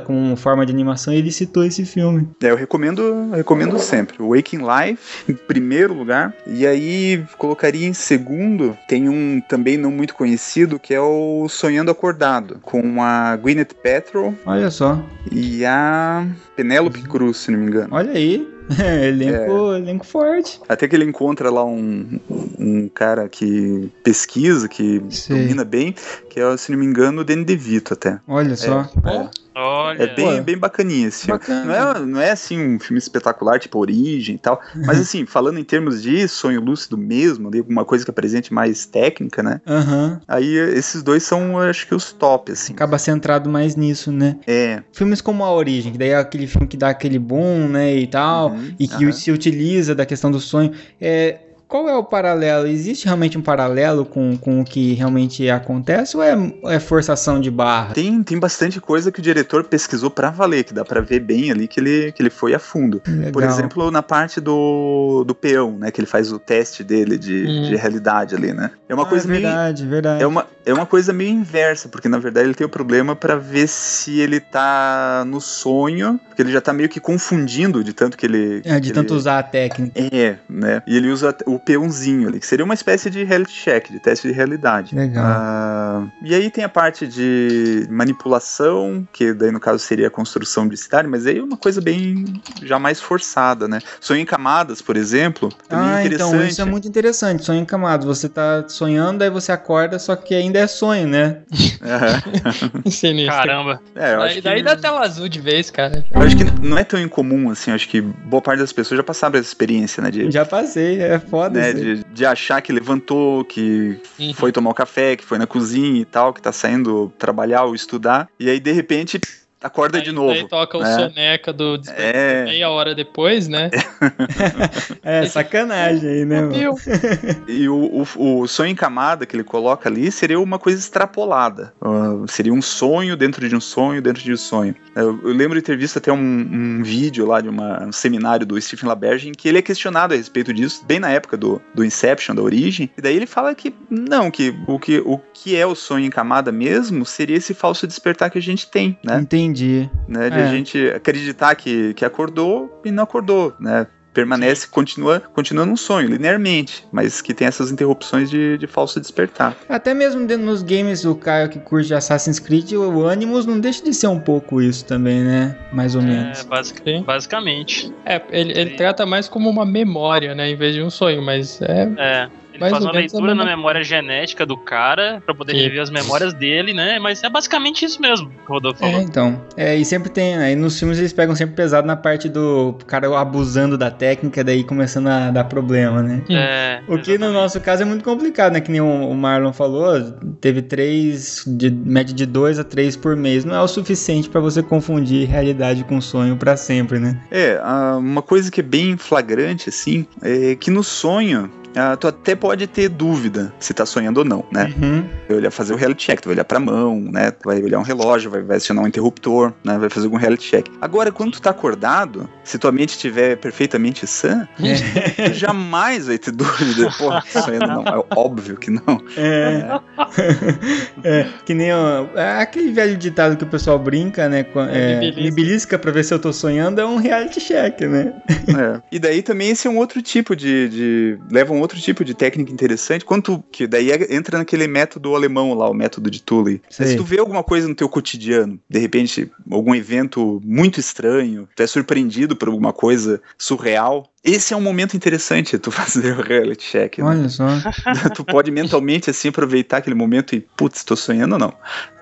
como forma de animação e ele citou esse filme. É, eu recomendo, eu recomendo sempre. Waking Life, em primeiro lugar. E aí, colocaria em segundo, tem um também não muito conhecido, que é o Sonhando Acordado, com a Gwyneth Paltrow Olha só, e a Penélope Cruz, se não me engano. olha aí. elenco, elenco forte. Até que ele encontra lá um, um cara que pesquisa, que Sei. domina bem, que é, se não me engano, o Danny DeVito até. Olha só. É. Olha, É bem, bem bacaninha esse filme. Bacana. Não é, não é assim um filme espetacular, tipo Origem e tal. Mas assim, falando em termos de sonho lúcido mesmo, ali, alguma coisa que apresente mais técnica, né? Aham. Aí esses dois são, eu acho que, os top, assim. Acaba centrado mais nisso, né? É. Filmes como A Origem, que daí é aquele filme que dá aquele boom, né, e tal, Uhum, e que aham. se utiliza da questão do sonho. É, qual é o paralelo? Existe realmente um paralelo com, com o que realmente acontece ou é, é forçação de barra? Tem, tem bastante coisa que o diretor pesquisou pra valer, que dá pra ver bem ali que ele, que ele foi a fundo. Legal. Por exemplo, na parte do, do peão, né? Que ele faz o teste dele de, Hum. de realidade ali, né? É uma Ah, coisa é meio verdade, verdade. É uma, é uma coisa meio inversa, porque na verdade ele tem o problema pra ver se ele tá no sonho, porque ele já tá meio que confundindo de tanto que ele. É, de tanto ele- usar a técnica. É, né? E ele usa o peãozinho ali, que seria uma espécie de reality check, de teste de realidade. Legal. Ah, e aí tem a parte de manipulação, que daí no caso seria a construção de cidade, mas aí é uma coisa bem já mais forçada, né? Sonho em camadas, por exemplo, também Ah, é interessante. então isso é muito interessante. Sonho encamado. Você tá sonhando, aí você acorda, só que ainda é sonho, né? Sinistro. caramba. É, eu acho Daí, que... daí dá tela azul de vez, cara. Eu acho que não é tão incomum, assim, eu acho que boa parte das pessoas já passaram essa experiência, né? De, Já passei, é foda né, aí. de, de achar que levantou, que Uhum. foi tomar o café, que foi na cozinha e tal, que tá saindo trabalhar ou estudar, e aí de repente acorda Daí- de novo. Daí toca o né? soneca do despertar É, meia hora depois, né? É, sacanagem aí, né? mano? E o, o, o sonho em camada que ele coloca ali seria uma coisa extrapolada. Ah, seria um sonho dentro de um sonho dentro de um sonho. Eu, eu lembro de ter visto até um, um vídeo lá de uma- um seminário do Stephen LaBerge em que ele é questionado a respeito disso, bem na época do, do Inception, da origem, e daí ele fala que não, que o que, o que é o sonho em camada mesmo seria esse falso despertar que a gente tem, né? Entendi. Né? De É. a gente acreditar que, que acordou e não acordou, né? Permanece, continua, continua num sonho, linearmente, mas que tem essas interrupções de, de falso despertar. Até mesmo dentro nos games, o Caio que curte Assassin's Creed, o Animus não deixa de ser um pouco isso também, né? Mais ou É, menos. basic- basicamente. é, ele, ele trata mais como uma memória, né? Em vez de um sonho, mas é. É. Ele Mais faz uma leitura na memória genética do cara pra poder Sim. rever as memórias dele, né? Mas é basicamente isso mesmo que o Rodolfo É, falou. então. É, e sempre tem, aí nos filmes eles pegam sempre pesado na parte do cara abusando da técnica, daí começando a dar problema, né? É, O que no exatamente. nosso caso é muito complicado, né? Que nem o Marlon falou, teve três, de média de dois a três por mês. Não é o suficiente pra você confundir realidade com sonho pra sempre, né? É, uma coisa que é bem flagrante, assim, é que no sonho. Ah, tu até pode ter dúvida se tá sonhando ou não, né? Uhum. Vai olhar, fazer o reality check, tu vai olhar pra mão, né? Tu vai olhar um relógio, vai, vai acionar um interruptor, né? Vai fazer algum reality check. Agora, quando tu tá acordado, se tua mente estiver perfeitamente sã, tu jamais vai ter dúvida. Porra, tô sonhando não. É óbvio que não. É. é, que nem o, é aquele velho ditado que o pessoal brinca, né? É, me me belisca pra ver se eu tô sonhando, é um reality check, né? É. E daí também esse é um outro tipo de, de- leva um outro tipo de técnica interessante, quanto que daí é- entra naquele método alemão lá, o método de Tully. Se tu vê alguma coisa no teu cotidiano, de repente algum evento muito estranho, tu é surpreendido por alguma coisa surreal, esse é um momento interessante tu fazer o reality check. né? Olha só. tu pode mentalmente assim aproveitar aquele momento e putz, tô sonhando ou não,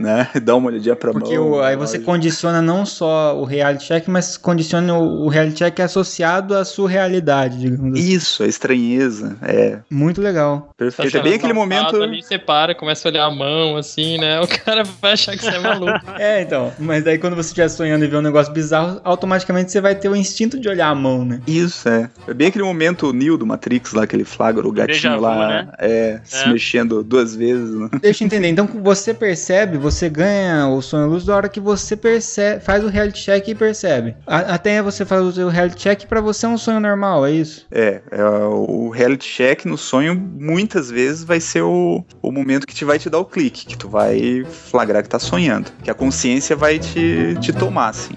né? Dá uma olhadinha pra Porque mão. o- aí você relógio. condiciona não só o reality check, mas condiciona o, o reality check associado à sua realidade, digamos assim. Isso, a estranheza, é Muito legal. perfeito. Tá É bem aquele momento. Ali, você para, começa a olhar a mão, assim, né? O cara vai achar que você é maluco. É, então. Mas daí quando você estiver sonhando e ver um negócio bizarro, automaticamente você vai ter o instinto de olhar a mão, né? Isso, é. É bem aquele momento Neo do Matrix lá, que ele flagra o gatinho vu, lá, né? é, se É. mexendo duas vezes, né? Deixa eu entender. Então você percebe, você ganha o sonho lúcido da hora que você percebe, faz o reality check e percebe. A- até você faz o seu reality check pra você é um sonho normal, é isso? É, é, o reality check no sonho muitas vezes vai ser o, o momento que te vai te dar o clique, que tu vai flagrar que tá sonhando, que a consciência vai te, te tomar, assim.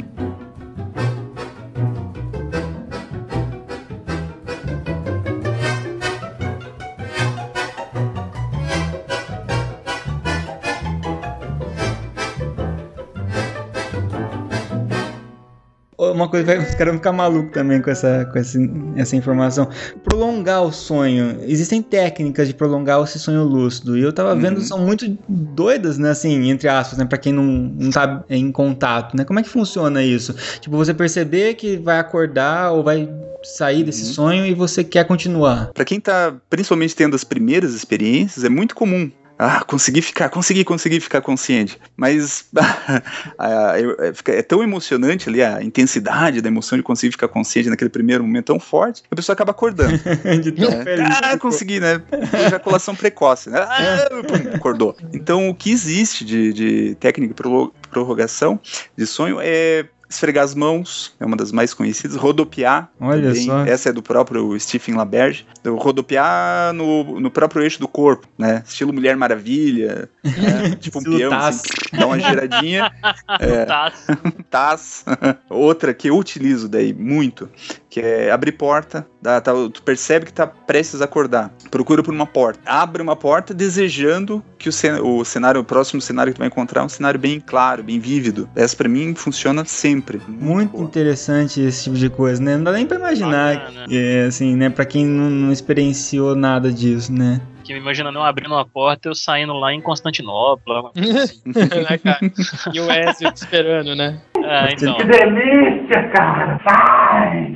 Uma coisa vai os caras vão ficar malucos também com essa, com essa, essa informação. Prolongar o sonho. Existem técnicas de prolongar esse sonho lúcido. E eu tava vendo, Uhum. são muito doidas, né? Assim, entre aspas, né? Pra quem não, não tá em contato, né? Como é que funciona isso? Tipo, você perceber que vai acordar ou vai sair desse Uhum. sonho e você quer continuar. Pra quem tá principalmente tendo as primeiras experiências, é muito comum. Ah, consegui ficar, consegui, consegui ficar consciente. Mas ah, é, é tão emocionante ali a intensidade da emoção de conseguir ficar consciente naquele primeiro momento tão forte, que a pessoa acaba acordando. de tão É. feliz. Ah, consegui, né? Ejaculação precoce, né? Ah, pum, acordou. Então, o que existe de, de técnica de prorrogação de sonho é esfregar as mãos, é uma das mais conhecidas, rodopiar. Olha também, só. Essa é do próprio Stephen LaBerge. Rodopiar no, no próprio eixo do corpo, né? Estilo Mulher Maravilha, né? tipo um peão, Taz. assim, dá uma giradinha. É. Tá. Taz. Outra que eu utilizo daí muito, que é abrir porta, dá- tá- tu percebe que tá prestes a acordar. Procura por uma porta. Abre uma porta desejando que o, cen- o cenário, o próximo cenário que tu vai encontrar é um cenário bem claro, bem vívido. Essa pra mim funciona sempre. Muito interessante esse tipo de coisa, né? Não dá nem pra imaginar, Bacana. que, é, assim, né? Pra quem não, não experienciou nada disso, né? Que me imagina não abrindo uma porta eu saindo lá em Constantinopla. alguma coisa assim. né, cara? E o Ezio te esperando, né? É, então. delícia, cara! Vai!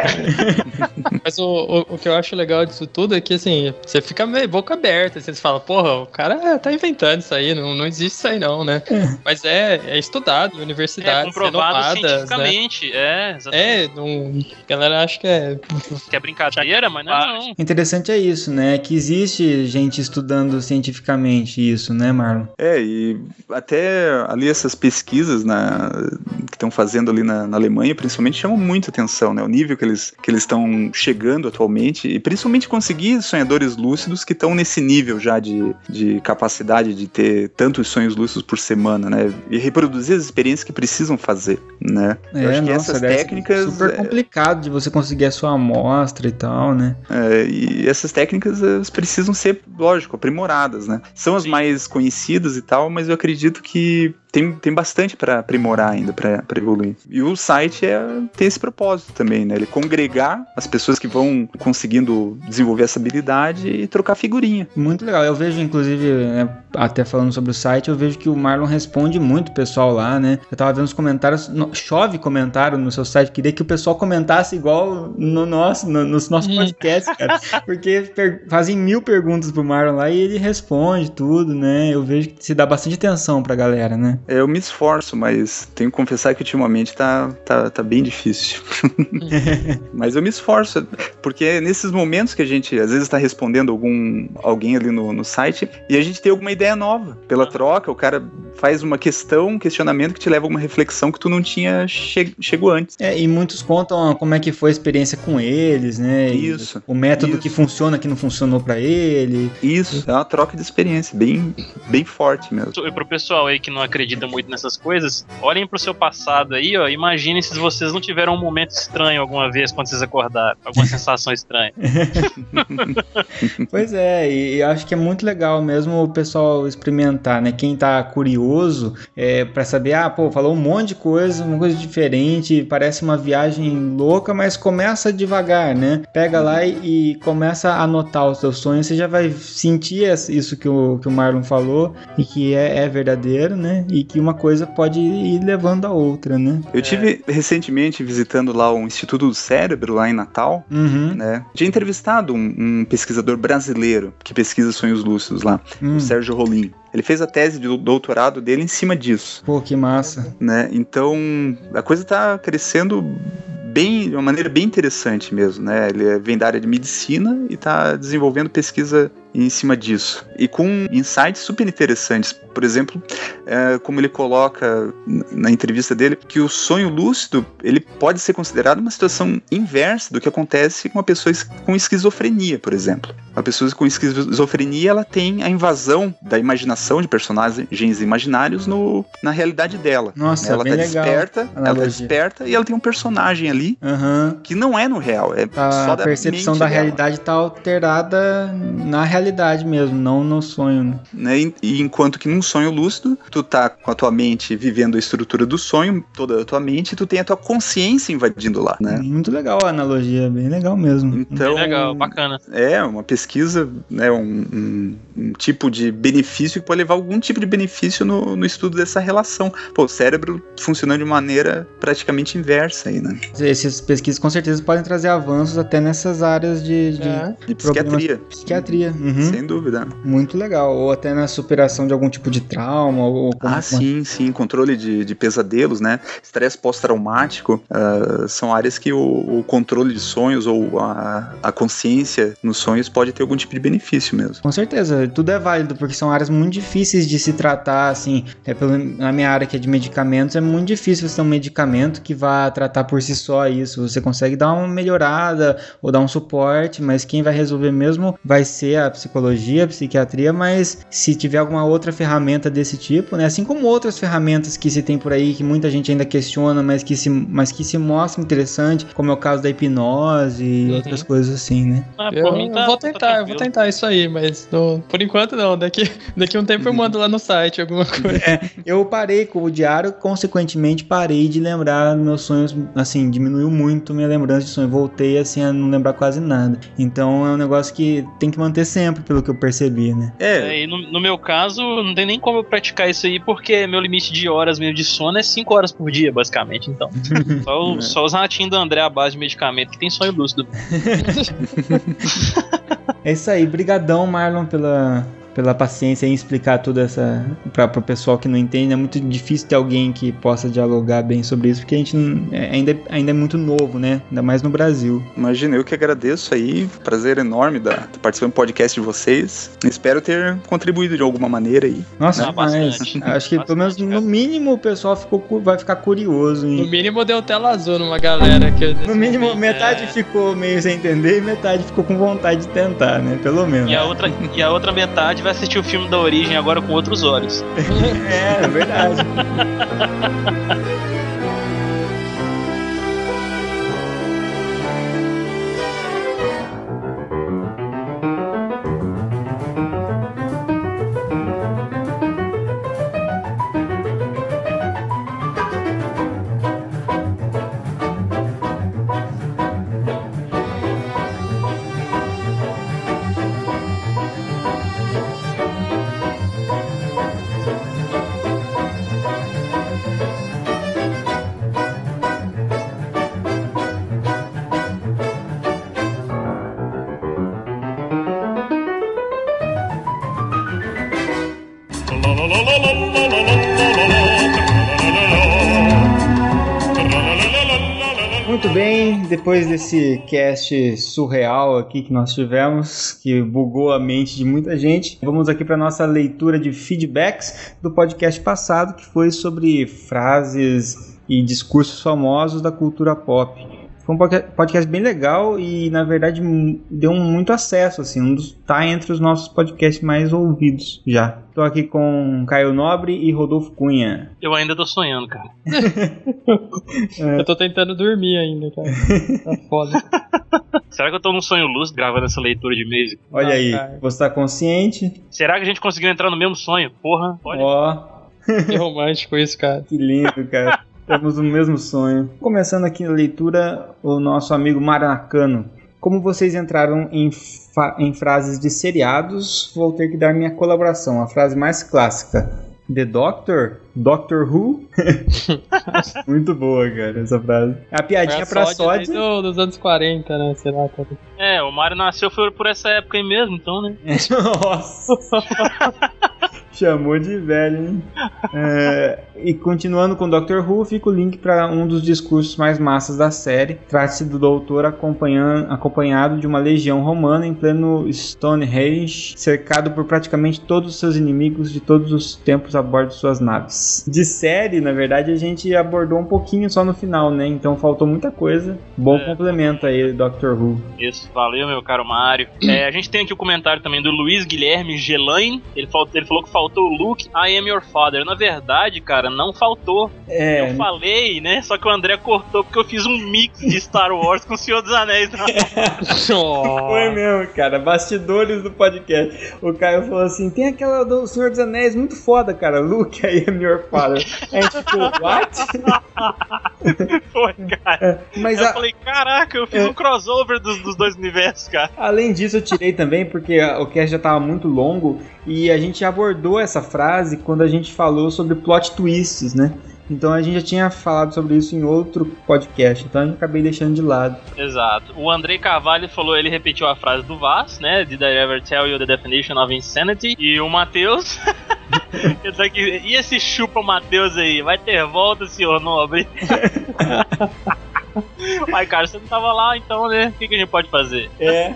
Mas o, o, o que eu acho legal disso tudo é que, assim, você fica meio boca aberta, assim, você fala, porra, o cara tá inventando isso aí, não, não existe isso aí não, né? Mas é, é estudado em É universidades comprovado renomadas, né? cientificamente. É, exatamente. É, não, a galera acha que é... Que é brincadeira, mas não, não. Interessante é isso, né? Que existe gente estudando cientificamente isso, né, Marlon? É, e até ali essas pesquisas na, que estão fazendo ali na, na Alemanha, principalmente, chamam muita atenção, né? O nível que eles que eles estão chegando atualmente, e principalmente conseguir sonhadores lúcidos que estão nesse nível já de, de capacidade de ter tantos sonhos lúcidos por semana, né? E reproduzir as experiências que precisam fazer, né? Eu acho que essas deve ser técnicas. super é, complicado de você conseguir a sua amostra e tal, né? É, e essas técnicas elas precisam ser, lógico, aprimoradas, né? São as mais conhecidas e tal, mas eu acredito que tem, tem bastante para aprimorar ainda, para evoluir. E o site é, tem esse propósito também, né? Ele congregar as pessoas que vão conseguindo desenvolver essa habilidade e trocar figurinha. Muito legal. Eu vejo, inclusive, né, até falando sobre o site, eu vejo que o Marlon responde muito o pessoal lá, né? Eu tava vendo os comentários, no, chove comentário no seu site, queria que o pessoal comentasse igual no nosso, no, nos nossos podcasts, cara. Porque per, fazem mil perguntas pro Marlon lá e ele responde tudo, né? Eu vejo que se dá bastante atenção pra galera, né? Eu me esforço, mas tenho que confessar que ultimamente tá, tá, tá bem difícil. mas eu me esforço, porque nesses momentos que a gente às vezes está respondendo algum alguém ali no, no site e a gente tem alguma ideia nova. Pela troca, o cara faz uma questão, um questionamento que te leva a uma reflexão que tu não tinha che chego antes. É, e muitos contam como é que foi a experiência com eles, né? Isso. O método isso. que funciona, que não funcionou para ele. Isso, é uma troca de experiência, bem, bem forte mesmo. E pro pessoal aí que não acredita muito nessas coisas, olhem pro seu passado aí, ó. Imaginem se vocês não tiveram um momento estranho alguma vez quando vocês acordaram. Alguma sensação estranha. pois é, e acho que é muito legal mesmo o pessoal experimentar, né? Quem tá curioso é, para saber, ah, pô, falou um monte de coisa, uma coisa diferente, parece uma viagem louca, mas começa devagar, né? Pega lá e, e começa a anotar os seus sonhos, você já vai sentir isso que o, que o Marlon falou e que é, é verdadeiro, né? E que uma coisa pode ir levando a outra, né? Eu tive recentemente visitando lá o Instituto do Cérebro, lá em Natal, Uhum. né? Tinha entrevistado um, um pesquisador brasileiro que pesquisa sonhos lúcidos lá, Hum. o Sérgio Rolim. Ele fez a tese de doutorado dele em cima disso, Pô, que massa. né? Então a coisa tá crescendo bem, de uma maneira bem interessante mesmo, né? Ele é- vem da área de medicina e está desenvolvendo pesquisa em cima disso. E com insights super interessantes. Por exemplo, é, como ele coloca na entrevista dele, que o sonho lúcido ele pode ser considerado uma situação inversa do que acontece com uma pessoa es- com esquizofrenia, por exemplo. Uma pessoa com esquizofrenia ela tem a invasão da imaginação de personagens imaginários no, na realidade dela. Nossa, ela bem tá legal desperta, ela tá desperta e ela tem um personagem ali Aham. que não é no real, é só A da percepção da dela, realidade tá alterada na realidade mesmo, não no sonho. né? né? E, enquanto que num sonho lúcido, tu tá com a tua mente vivendo a estrutura do sonho, toda a tua mente, e tu tem a tua consciência invadindo lá, né? Muito legal a analogia, bem legal mesmo. Então, Bem legal, bacana. é uma pesquisa, né, um, um- um tipo de benefício que pode levar algum tipo de benefício no, no estudo dessa relação. Pô, o cérebro funcionando de maneira praticamente inversa aí, né? Essas pesquisas com certeza podem trazer avanços até nessas áreas de, de É. De psiquiatria, psiquiatria. Uhum. sem dúvida. Muito legal. Ou até na superação de algum tipo de trauma. Ou Ah, sim, sim. Controle de, de pesadelos, né? Estresse pós-traumático ah, são áreas que o, o controle de sonhos ou a, a consciência nos sonhos pode ter algum tipo de benefício mesmo. Com certeza, tudo é válido, porque são áreas muito difíceis de se tratar, assim, é pelo, na minha área que é de medicamentos, é muito difícil você ter um medicamento que vá tratar por si só isso. Você consegue dar uma melhorada ou dar um suporte, mas quem vai resolver mesmo vai ser a psicologia, a psiquiatria, mas se tiver alguma outra ferramenta desse tipo, né, assim como outras ferramentas que se tem por aí, que muita gente ainda questiona, mas que se, mas que se mostra interessante, como é o caso da hipnose e Uhum. outras coisas assim, né. Ah, Eu, por mim tá- eu vou tá tentar, eu vou tentar isso aí, mas no- por enquanto não. Daqui, daqui um tempo eu mando lá no site alguma coisa. Eu parei com o diário, consequentemente parei de lembrar meus sonhos, assim, diminuiu muito minha lembrança de sonho. Voltei, assim, a não lembrar quase nada. Então é um negócio que tem que manter sempre, pelo que eu percebi, né? É, É, e no, no meu caso, não tem nem como eu praticar isso aí, porque meu limite de horas mesmo de sono é 5 horas por dia, basicamente. Então, só, o- só os ratinhos do André à base de medicamento que tem sonho lúcido. É isso aí. Brigadão, Marlon, pela, pela paciência em explicar tudo essa para o pessoal que não entende. É muito difícil ter alguém que possa dialogar bem sobre isso, porque a gente não- é- ainda, ainda é muito novo, né? Ainda mais no Brasil. imagina, eu que agradeço aí, prazer enorme da, de participar do podcast de vocês. Espero ter contribuído de alguma maneira aí. Nossa, bastante. Acho que pelo menos Bastante, no cara. mínimo o pessoal ficou, vai ficar curioso em No mínimo deu tela azul numa galera que eu No mínimo, desenvolvi. metade ficou meio sem entender e metade ficou com vontade de tentar, né? Pelo menos. E a outra, e a outra metade vai assistir o filme da origem agora com outros olhos. É, é verdade. depois desse cast surreal aqui que nós tivemos, que bugou a mente de muita gente, vamos aqui para nossa leitura de feedbacks do podcast passado, que foi sobre frases e discursos famosos da cultura pop. Foi um podca- podcast bem legal e, na verdade, deu muito acesso, assim, um dos, tá entre os nossos podcasts mais ouvidos já. Tô aqui com Caio Nobre e Rodolfo Cunha. Eu ainda tô sonhando, cara. Eu tô tentando dormir ainda, cara. Tá foda. Será que eu tô num sonho lúcido gravando essa leitura de mês? Olha Não, aí, cara. você tá consciente? Será que a gente conseguiu entrar no mesmo sonho? Porra, olha. Ó, Que romântico isso, cara. que lindo, cara. Temos o mesmo sonho. Começando aqui a leitura, o nosso amigo Maranacano. Como vocês entraram em, em frases de seriados, vou ter que dar minha colaboração. A frase mais clássica. The Doctor? Doctor Who? Muito boa, cara, essa frase. A piadinha pra sódia. do- dos anos 40, né? Sei lá, cara. É, o Mario nasceu foi por essa época aí mesmo, então, né? Nossa! Chamou de velho, hein? É, e continuando com Doctor Who, fica o link para um dos discursos mais massas da série. Trata-se do doutor acompanhando- acompanhado de uma legião romana em pleno Stonehenge, cercado por praticamente todos os seus inimigos de todos os tempos a bordo de suas naves. De série, na verdade, a gente abordou um pouquinho só no final, né? Então faltou muita coisa. Bom É. complemento aí, Doctor Who. Isso, valeu, meu caro Mário. É, a gente tem aqui o comentário também do Luiz Guilherme Gelain. Ele, fal- ele falou que faltou o Luke, I am your father. Na verdade, cara, não faltou. É, Eu falei, né? Só que o André cortou porque eu fiz um mix de Star Wars com o Senhor dos Anéis. Foi mesmo, cara. Bastidores do podcast. O Caio falou assim: tem aquela do Senhor dos Anéis muito foda, cara. Luke, I am your father. A gente ficou, what? Foi, cara. Mas Eu a- falei, caraca, eu fiz um crossover dos, dos dois universos, cara. além disso, eu tirei também porque o cast já tava muito longo e a gente abordou essa frase quando a gente falou sobre plot twists, né? Então a gente já tinha falado sobre isso em outro podcast, então eu acabei deixando de lado. Exato. O Andrei Carvalho falou, ele repetiu a frase do Vaz, né? Did I ever tell you the definition of insanity? E o Matheus. e esse chupa Matheus aí? Vai ter volta, senhor nobre? Ai, cara, você não tava lá, então, né? O que, que a gente pode fazer? É.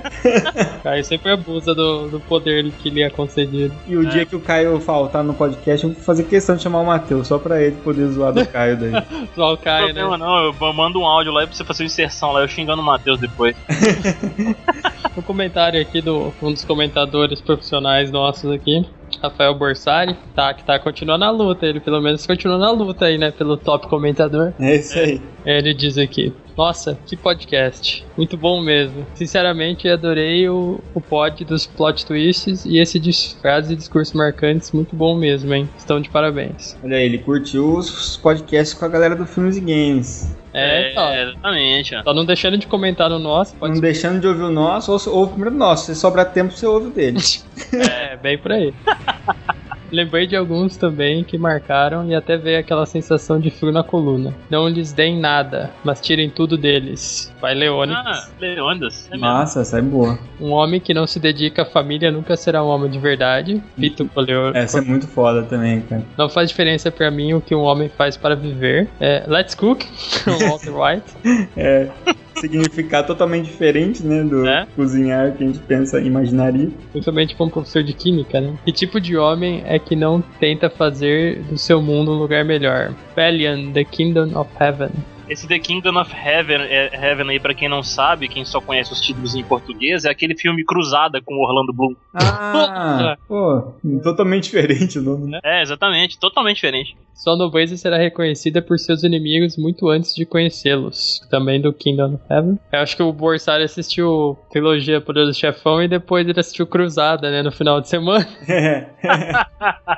Caio sempre abusa do, do poder que lhe é concedido. E o dia que o Caio faltar no podcast, eu vou fazer questão de chamar o Matheus, só pra ele poder zoar do Caio daí. Só o Não Caio, tem né? problema não, eu mando um áudio lá pra você fazer uma inserção lá, eu xingando o Matheus depois. Um comentário aqui do um dos comentadores profissionais nossos aqui, Rafael Borsari, tá, que tá continuando a luta. Ele pelo menos continua na luta aí, né? Pelo top comentador. É isso aí. Ele diz aqui: Nossa, que podcast! Muito bom mesmo. Sinceramente, adorei o, o pod dos plot twists e esse de frases e discursos marcantes. Muito bom mesmo, hein? Estão de parabéns. Olha aí, ele curtiu os podcasts com a galera do Filmes e Games. É, ó, exatamente. ó. Só não deixando de comentar no nosso, pode Não deixando de ouvir o nosso, ou ouve primeiro o nosso. Se sobrar tempo, você ouve o dele. É, bem por aí. Lembrei de alguns também que marcaram e até veio aquela sensação de frio na coluna. Não lhes deem nada, mas tirem tudo deles. Vai Leônidas. Ah, Leondas. É. Nossa, essa é boa. Um homem que não se dedica à família nunca será um homem de verdade. Pito Coleo. Essa é muito foda também, cara. Não faz diferença pra mim o que um homem faz para viver. É, Let's Cook, Walter White. É. Significado totalmente diferente, né? Do É? cozinhar que a gente pensa, imaginaria. Principalmente pra um professor de química, né? Que tipo de homem é que não tenta fazer do seu mundo um lugar melhor? Valiant, The Kingdom of Heaven. Esse The Kingdom of Heaven, é, Heaven aí, pra quem não sabe, quem só conhece os títulos em português, é aquele filme Cruzada com Orlando Bloom. Ah, pô, totalmente diferente o nome, né? É, exatamente, totalmente diferente. Sua nobreza será reconhecida por seus inimigos muito antes de conhecê-los. Também do Kingdom of Heaven. Eu acho que o Borsari assistiu trilogia Poder do Chefão e depois ele assistiu Cruzada, né? No final de semana.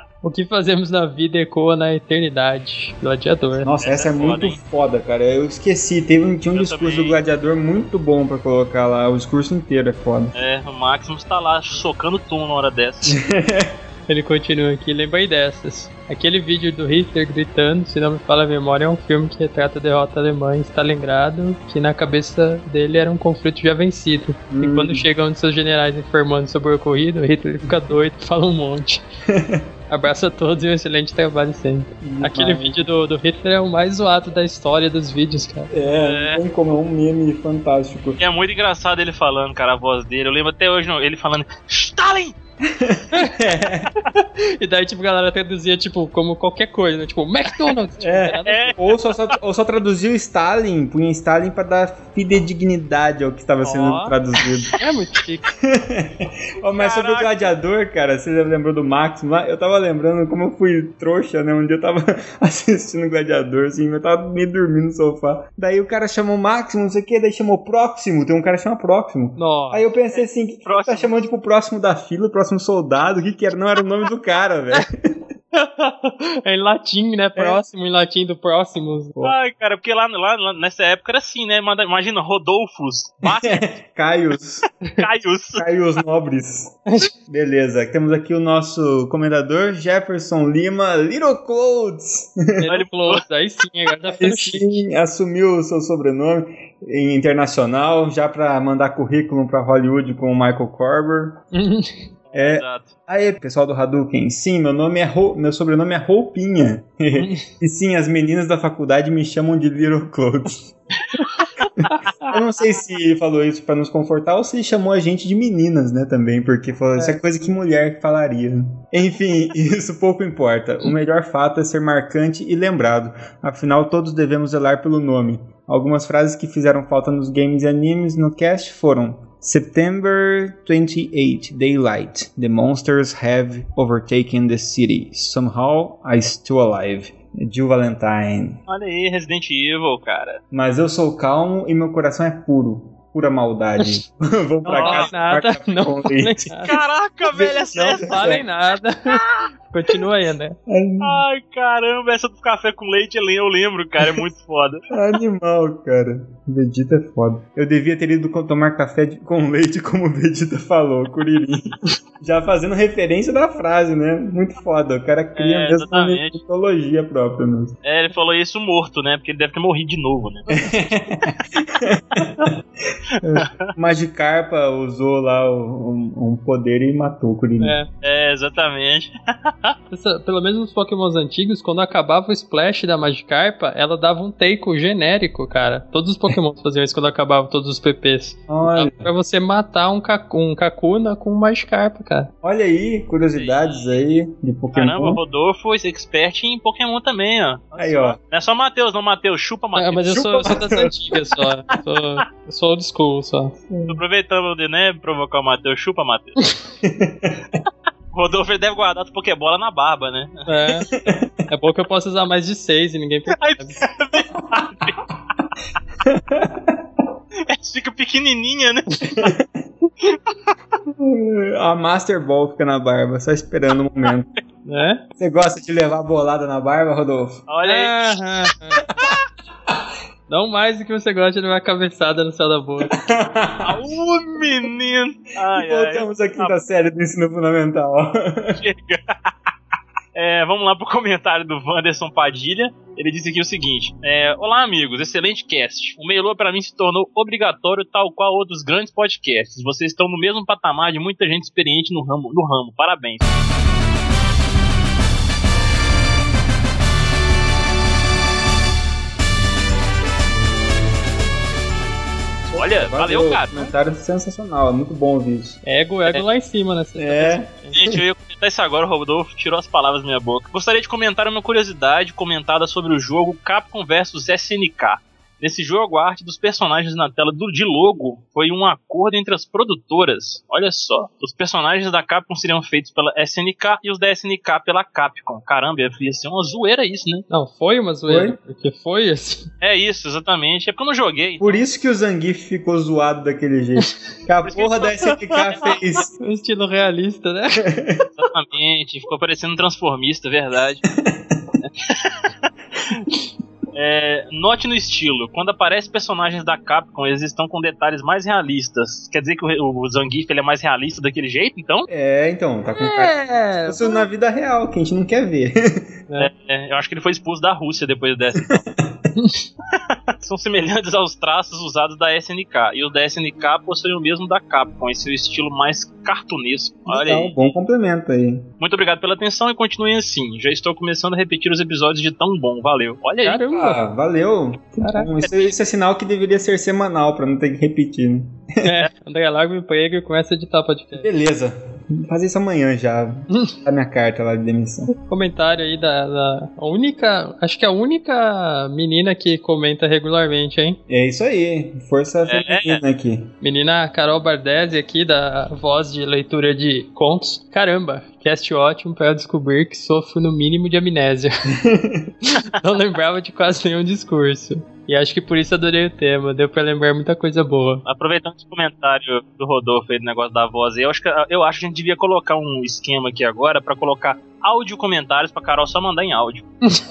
O que fazemos na vida ecoa na eternidade. Gladiador. Nossa, essa, Essa é, é foda, muito hein? foda, cara. Eu esqueci. Teve um, tinha um Eu discurso também. do gladiador muito bom pra colocar lá. O discurso inteiro é foda. É, o Maximus tá lá socando tum na hora dessa. Ele continua aqui, lembrei dessas. Aquele vídeo do Hitler gritando, se não me fala a memória, é um filme que retrata a derrota alemã em Stalingrado, que na cabeça dele era um conflito já vencido. E Hum. quando chegam um de seus generais informando sobre o ocorrido, Hitler fica doido, fala um monte. Abraço a todos e um excelente trabalho sempre. Aquele Demais. vídeo do, do Hitler é o mais zoado da história dos vídeos, cara. É, não tem como, é um meme fantástico. E é muito engraçado ele falando, cara, a voz dele. Eu lembro até hoje não, ele falando Stalin! E daí, tipo, a galera traduzia, tipo, como qualquer coisa, né? Tipo, McDonald's. Tipo, É. ver. Ou só, só- ou só traduziu Stalin, punha Stalin pra dar fidedignidade ao que estava sendo Ó. traduzido. É muito chique. Ó, mas sobre o Caraca. gladiador, cara, você lembrou do Máximo lá? Eu tava lembrando como eu fui trouxa, né? Um dia eu tava assistindo o gladiador, assim, eu tava meio dormindo no sofá. Daí o cara chamou Máximo, não sei o que, daí chamou Próximo, tem um cara que chama Próximo. Nossa. Aí eu pensei assim, que Próximo. tá chamando tipo o próximo da fila, o próximo soldado, o que que era? Não era o nome do cara, velho. É em latim, né? Próximo, em latim do próximo. Ai, cara, porque lá, lá, lá nessa época era assim, né? Imagina, Rodolfos, Caios, Caius. Caios Nobres. Beleza, temos aqui o nosso comendador Jefferson Lima, Little Clothes. Ele falou, aí sim, agora tá Aí sim, assumiu o seu sobrenome em internacional, já pra mandar currículo pra Hollywood com o Michael Corber. É. Aí, pessoal do Hadouken, sim, meu nome é Rou- meu sobrenome é Roupinha. e sim, as meninas da faculdade me chamam de Little Clothes. Eu não sei se falou isso pra nos confortar ou se chamou a gente de meninas, né, também, porque falou, isso é coisa que mulher falaria. Enfim, isso pouco importa. O melhor fato é ser marcante e lembrado. Afinal, todos devemos zelar pelo nome. Algumas frases que fizeram falta nos games e animes no cast foram September 28, Daylight. The monsters have overtaken the city. Somehow I still alive. Jill Valentine. Olha aí, Resident Evil, cara. Mas eu sou calmo e meu coração é puro. Pura maldade. Vamos pra Não casa. nada, não leite. nada. Caraca, velho, é sério. Não falem nada. Continua aí, né? Ai, caramba, essa do café com leite eu lembro, cara, é muito foda. Animal, cara. Vegeta é foda. Eu devia ter ido tomar café de- com leite, como o Vegeta falou, Kuririn. Já fazendo referência da frase, né? Muito foda. O cara cria É, mesmo mitologia própria mesmo. É, ele falou isso morto, né? Porque ele deve ter morrido de novo, né? Magikarpa usou lá um, um poder e matou o Kuririn. É. É, exatamente. Essa- pelo menos nos Pokémons antigos, quando acabava o Splash da Magikarpa, ela dava um take genérico, cara. Todos os Pokémons faziam isso quando acabavam todos os PPs. Olha, pra você matar um, um Kakuna com uma Magikarpa, cara. olha aí, curiosidades aí de Pokémon. Caramba, o Rodolfo é expert em Pokémon também, ó. Olha Aí, ó. Não é só Matheus, não, Matheus. Chupa, Ah, Matheus. mas eu sou, eu sou das antigas só. Eu sou, eu sou old school só. Tô aproveitando de né, provocar o Matheus. Chupa, Matheus. Rodolfo deve guardar as Pokébola na barba, né? É. É bom que eu posso usar mais de seis e ninguém percebe. fica pequenininha, né? A Master Ball fica na barba, só esperando o momento. Né? Você gosta de levar bolada na barba, Rodolfo? Olha aí. Ah, ah, ah. Não mais do que você gosta de levar cabeçada no céu da boca. Ô, menino. Ai, ai. Voltamos à quinta série do ensino fundamental. Chega. É, vamos lá pro comentário do Wanderson Padilha. Ele disse aqui o seguinte: é, Olá, amigos, excelente cast. O Meilô para mim se tornou obrigatório, tal qual outros grandes podcasts. Vocês estão no mesmo patamar de muita gente experiente no ramo. No ramo. Parabéns. Olha, valeu, cara. Comentário sensacional, é muito bom ouvir isso. Ego, ego lá em cima, né? É. Gente, eu ia comentar isso agora, o Rodolfo tirou as palavras da minha boca. Gostaria de comentar uma curiosidade comentada sobre o jogo Capcom vs SNK. Nesse jogo, a arte dos personagens na tela do, de logo foi um acordo entre as produtoras. Olha só, os personagens da Capcom seriam feitos pela SNK e os da SNK pela Capcom. Caramba, ia ser uma zoeira isso, né? Não, foi uma zoeira. Porque foi assim. É isso, exatamente. É porque eu não joguei. Por isso que o Zangief ficou zoado daquele jeito. Que a porra da SNK fez. Um estilo realista, né? Exatamente, ficou parecendo um transformista, verdade. É, note no estilo, quando aparecem personagens da Capcom, eles estão com detalhes mais realistas. Quer dizer que o, o Zangief ele é mais realista daquele jeito, então? É, então, tá com cara. É. Isso na vida real, que a gente não quer ver. É, eu acho que ele foi expulso da Rússia depois dessa. então. são semelhantes aos traços usados da SNK. E os da SNK possuem o mesmo da Capcom, esse estilo mais cartunesco. Olha Então, aí. bom complemento aí. Muito obrigado pela atenção e continuem assim. Já estou começando a repetir os episódios de tão bom. Valeu. Olha aí. Caramba. Ah, valeu. Caraca. Bom, isso, isso é sinal que deveria ser semanal, pra não ter que repetir, né? É, André larga o emprego e começa a editar podcast. Beleza. Fazer isso amanhã já. a minha carta lá de demissão. Comentário aí da, da a única, acho que é a única menina que comenta regularmente, hein? É isso aí. Força É. feminina aqui. Menina Carol Bardesi aqui, da voz de leitura de contos. Caramba, cast ótimo para eu descobrir que sofro no mínimo de amnésia. Não lembrava de quase nenhum discurso. E acho que por isso adorei o tema, deu pra lembrar muita coisa boa. Aproveitando esse comentário do Rodolfo aí do negócio da voz, eu acho que, eu acho que a gente devia colocar um esquema aqui agora pra colocar áudio comentários pra Carol só mandar em áudio.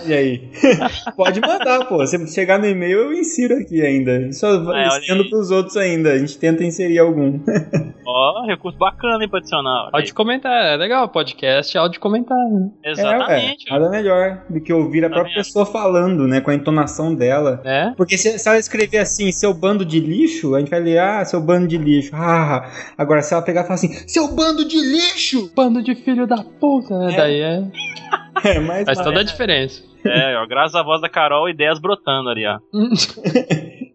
Olha aí. Pode mandar, pô. Se chegar no e-mail, eu insiro aqui ainda. Só É, estendo pros outros ainda. A gente tenta inserir algum. Ó, recurso bacana, hein, pra adicionar. Áudio comentar, é legal, podcast, áudio comentar. Né? Exatamente. É, ué, nada melhor do que ouvir a própria pessoa falando, né? Com a entonação dela. né? Porque se, se ela escrever assim, seu bando de lixo, a gente vai ler, ah, seu bando de lixo. Ah, agora se ela pegar e falar assim, seu bando de lixo! Bando de filho da puta, né? É. Daí é. É, mas Faz toda a diferença. É, ó, graças à voz da Carol, ideias brotando ali, ó.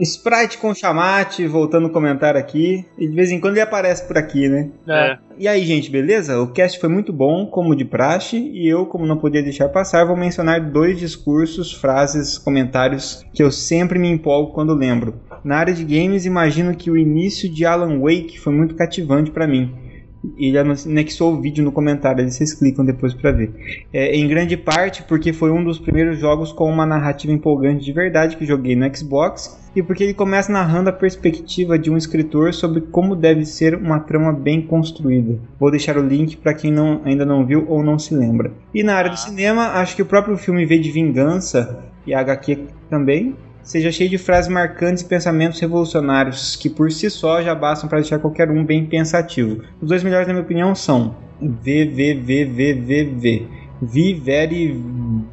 Sprite com chamate, voltando no comentário aqui. E de vez em quando ele aparece por aqui, né? É. E aí, gente, beleza? O cast foi muito bom, como de praxe, e eu, como não podia deixar passar, vou mencionar dois discursos, frases, comentários que eu sempre me empolgo quando lembro. Na área de games, imagino que o início de Alan Wake foi muito cativante pra mim. Ele anexou o vídeo no comentário, aí vocês clicam depois pra ver. É, em grande parte porque foi um dos primeiros jogos com uma narrativa empolgante de verdade que joguei no Xbox e porque ele começa narrando a perspectiva de um escritor sobre como deve ser uma trama bem construída. Vou deixar o link para quem não, ainda não viu ou não se lembra. E na área do cinema, acho que o próprio filme V de Vingança e a HQ também seja cheio de frases marcantes e pensamentos revolucionários que por si só já bastam para deixar qualquer um bem pensativo. Os dois melhores, na minha opinião, são VVVVVV. Vivere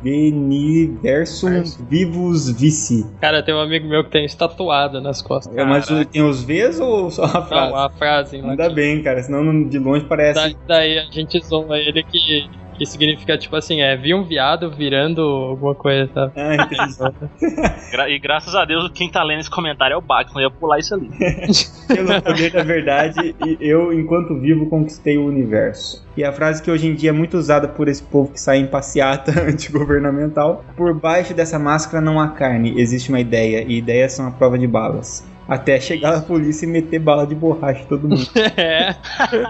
Veniversum Vivus Vici. Cara, tem um amigo meu que tem isso tatuado nas costas. É, mas tem os Vs ou só a frase? Não, a frase. lá Ainda que- bem, cara, senão não- de longe parece. Da- daí a gente zoa ele que, que significa, tipo assim, é, vi um viado virando alguma coisa, tá? Ah, entendi. Gra- e graças a Deus, quem tá lendo esse comentário é o Bax, não ia pular isso ali. Pelo poder da verdade, e eu, enquanto vivo, conquistei o universo. E a frase que hoje em dia é muito usada por esse povo que sai em passeata antigovernamental: Por baixo dessa máscara não há carne, existe uma ideia, e ideias são a prova de balas. Até chegar a polícia e meter bala de borracha em todo mundo. É,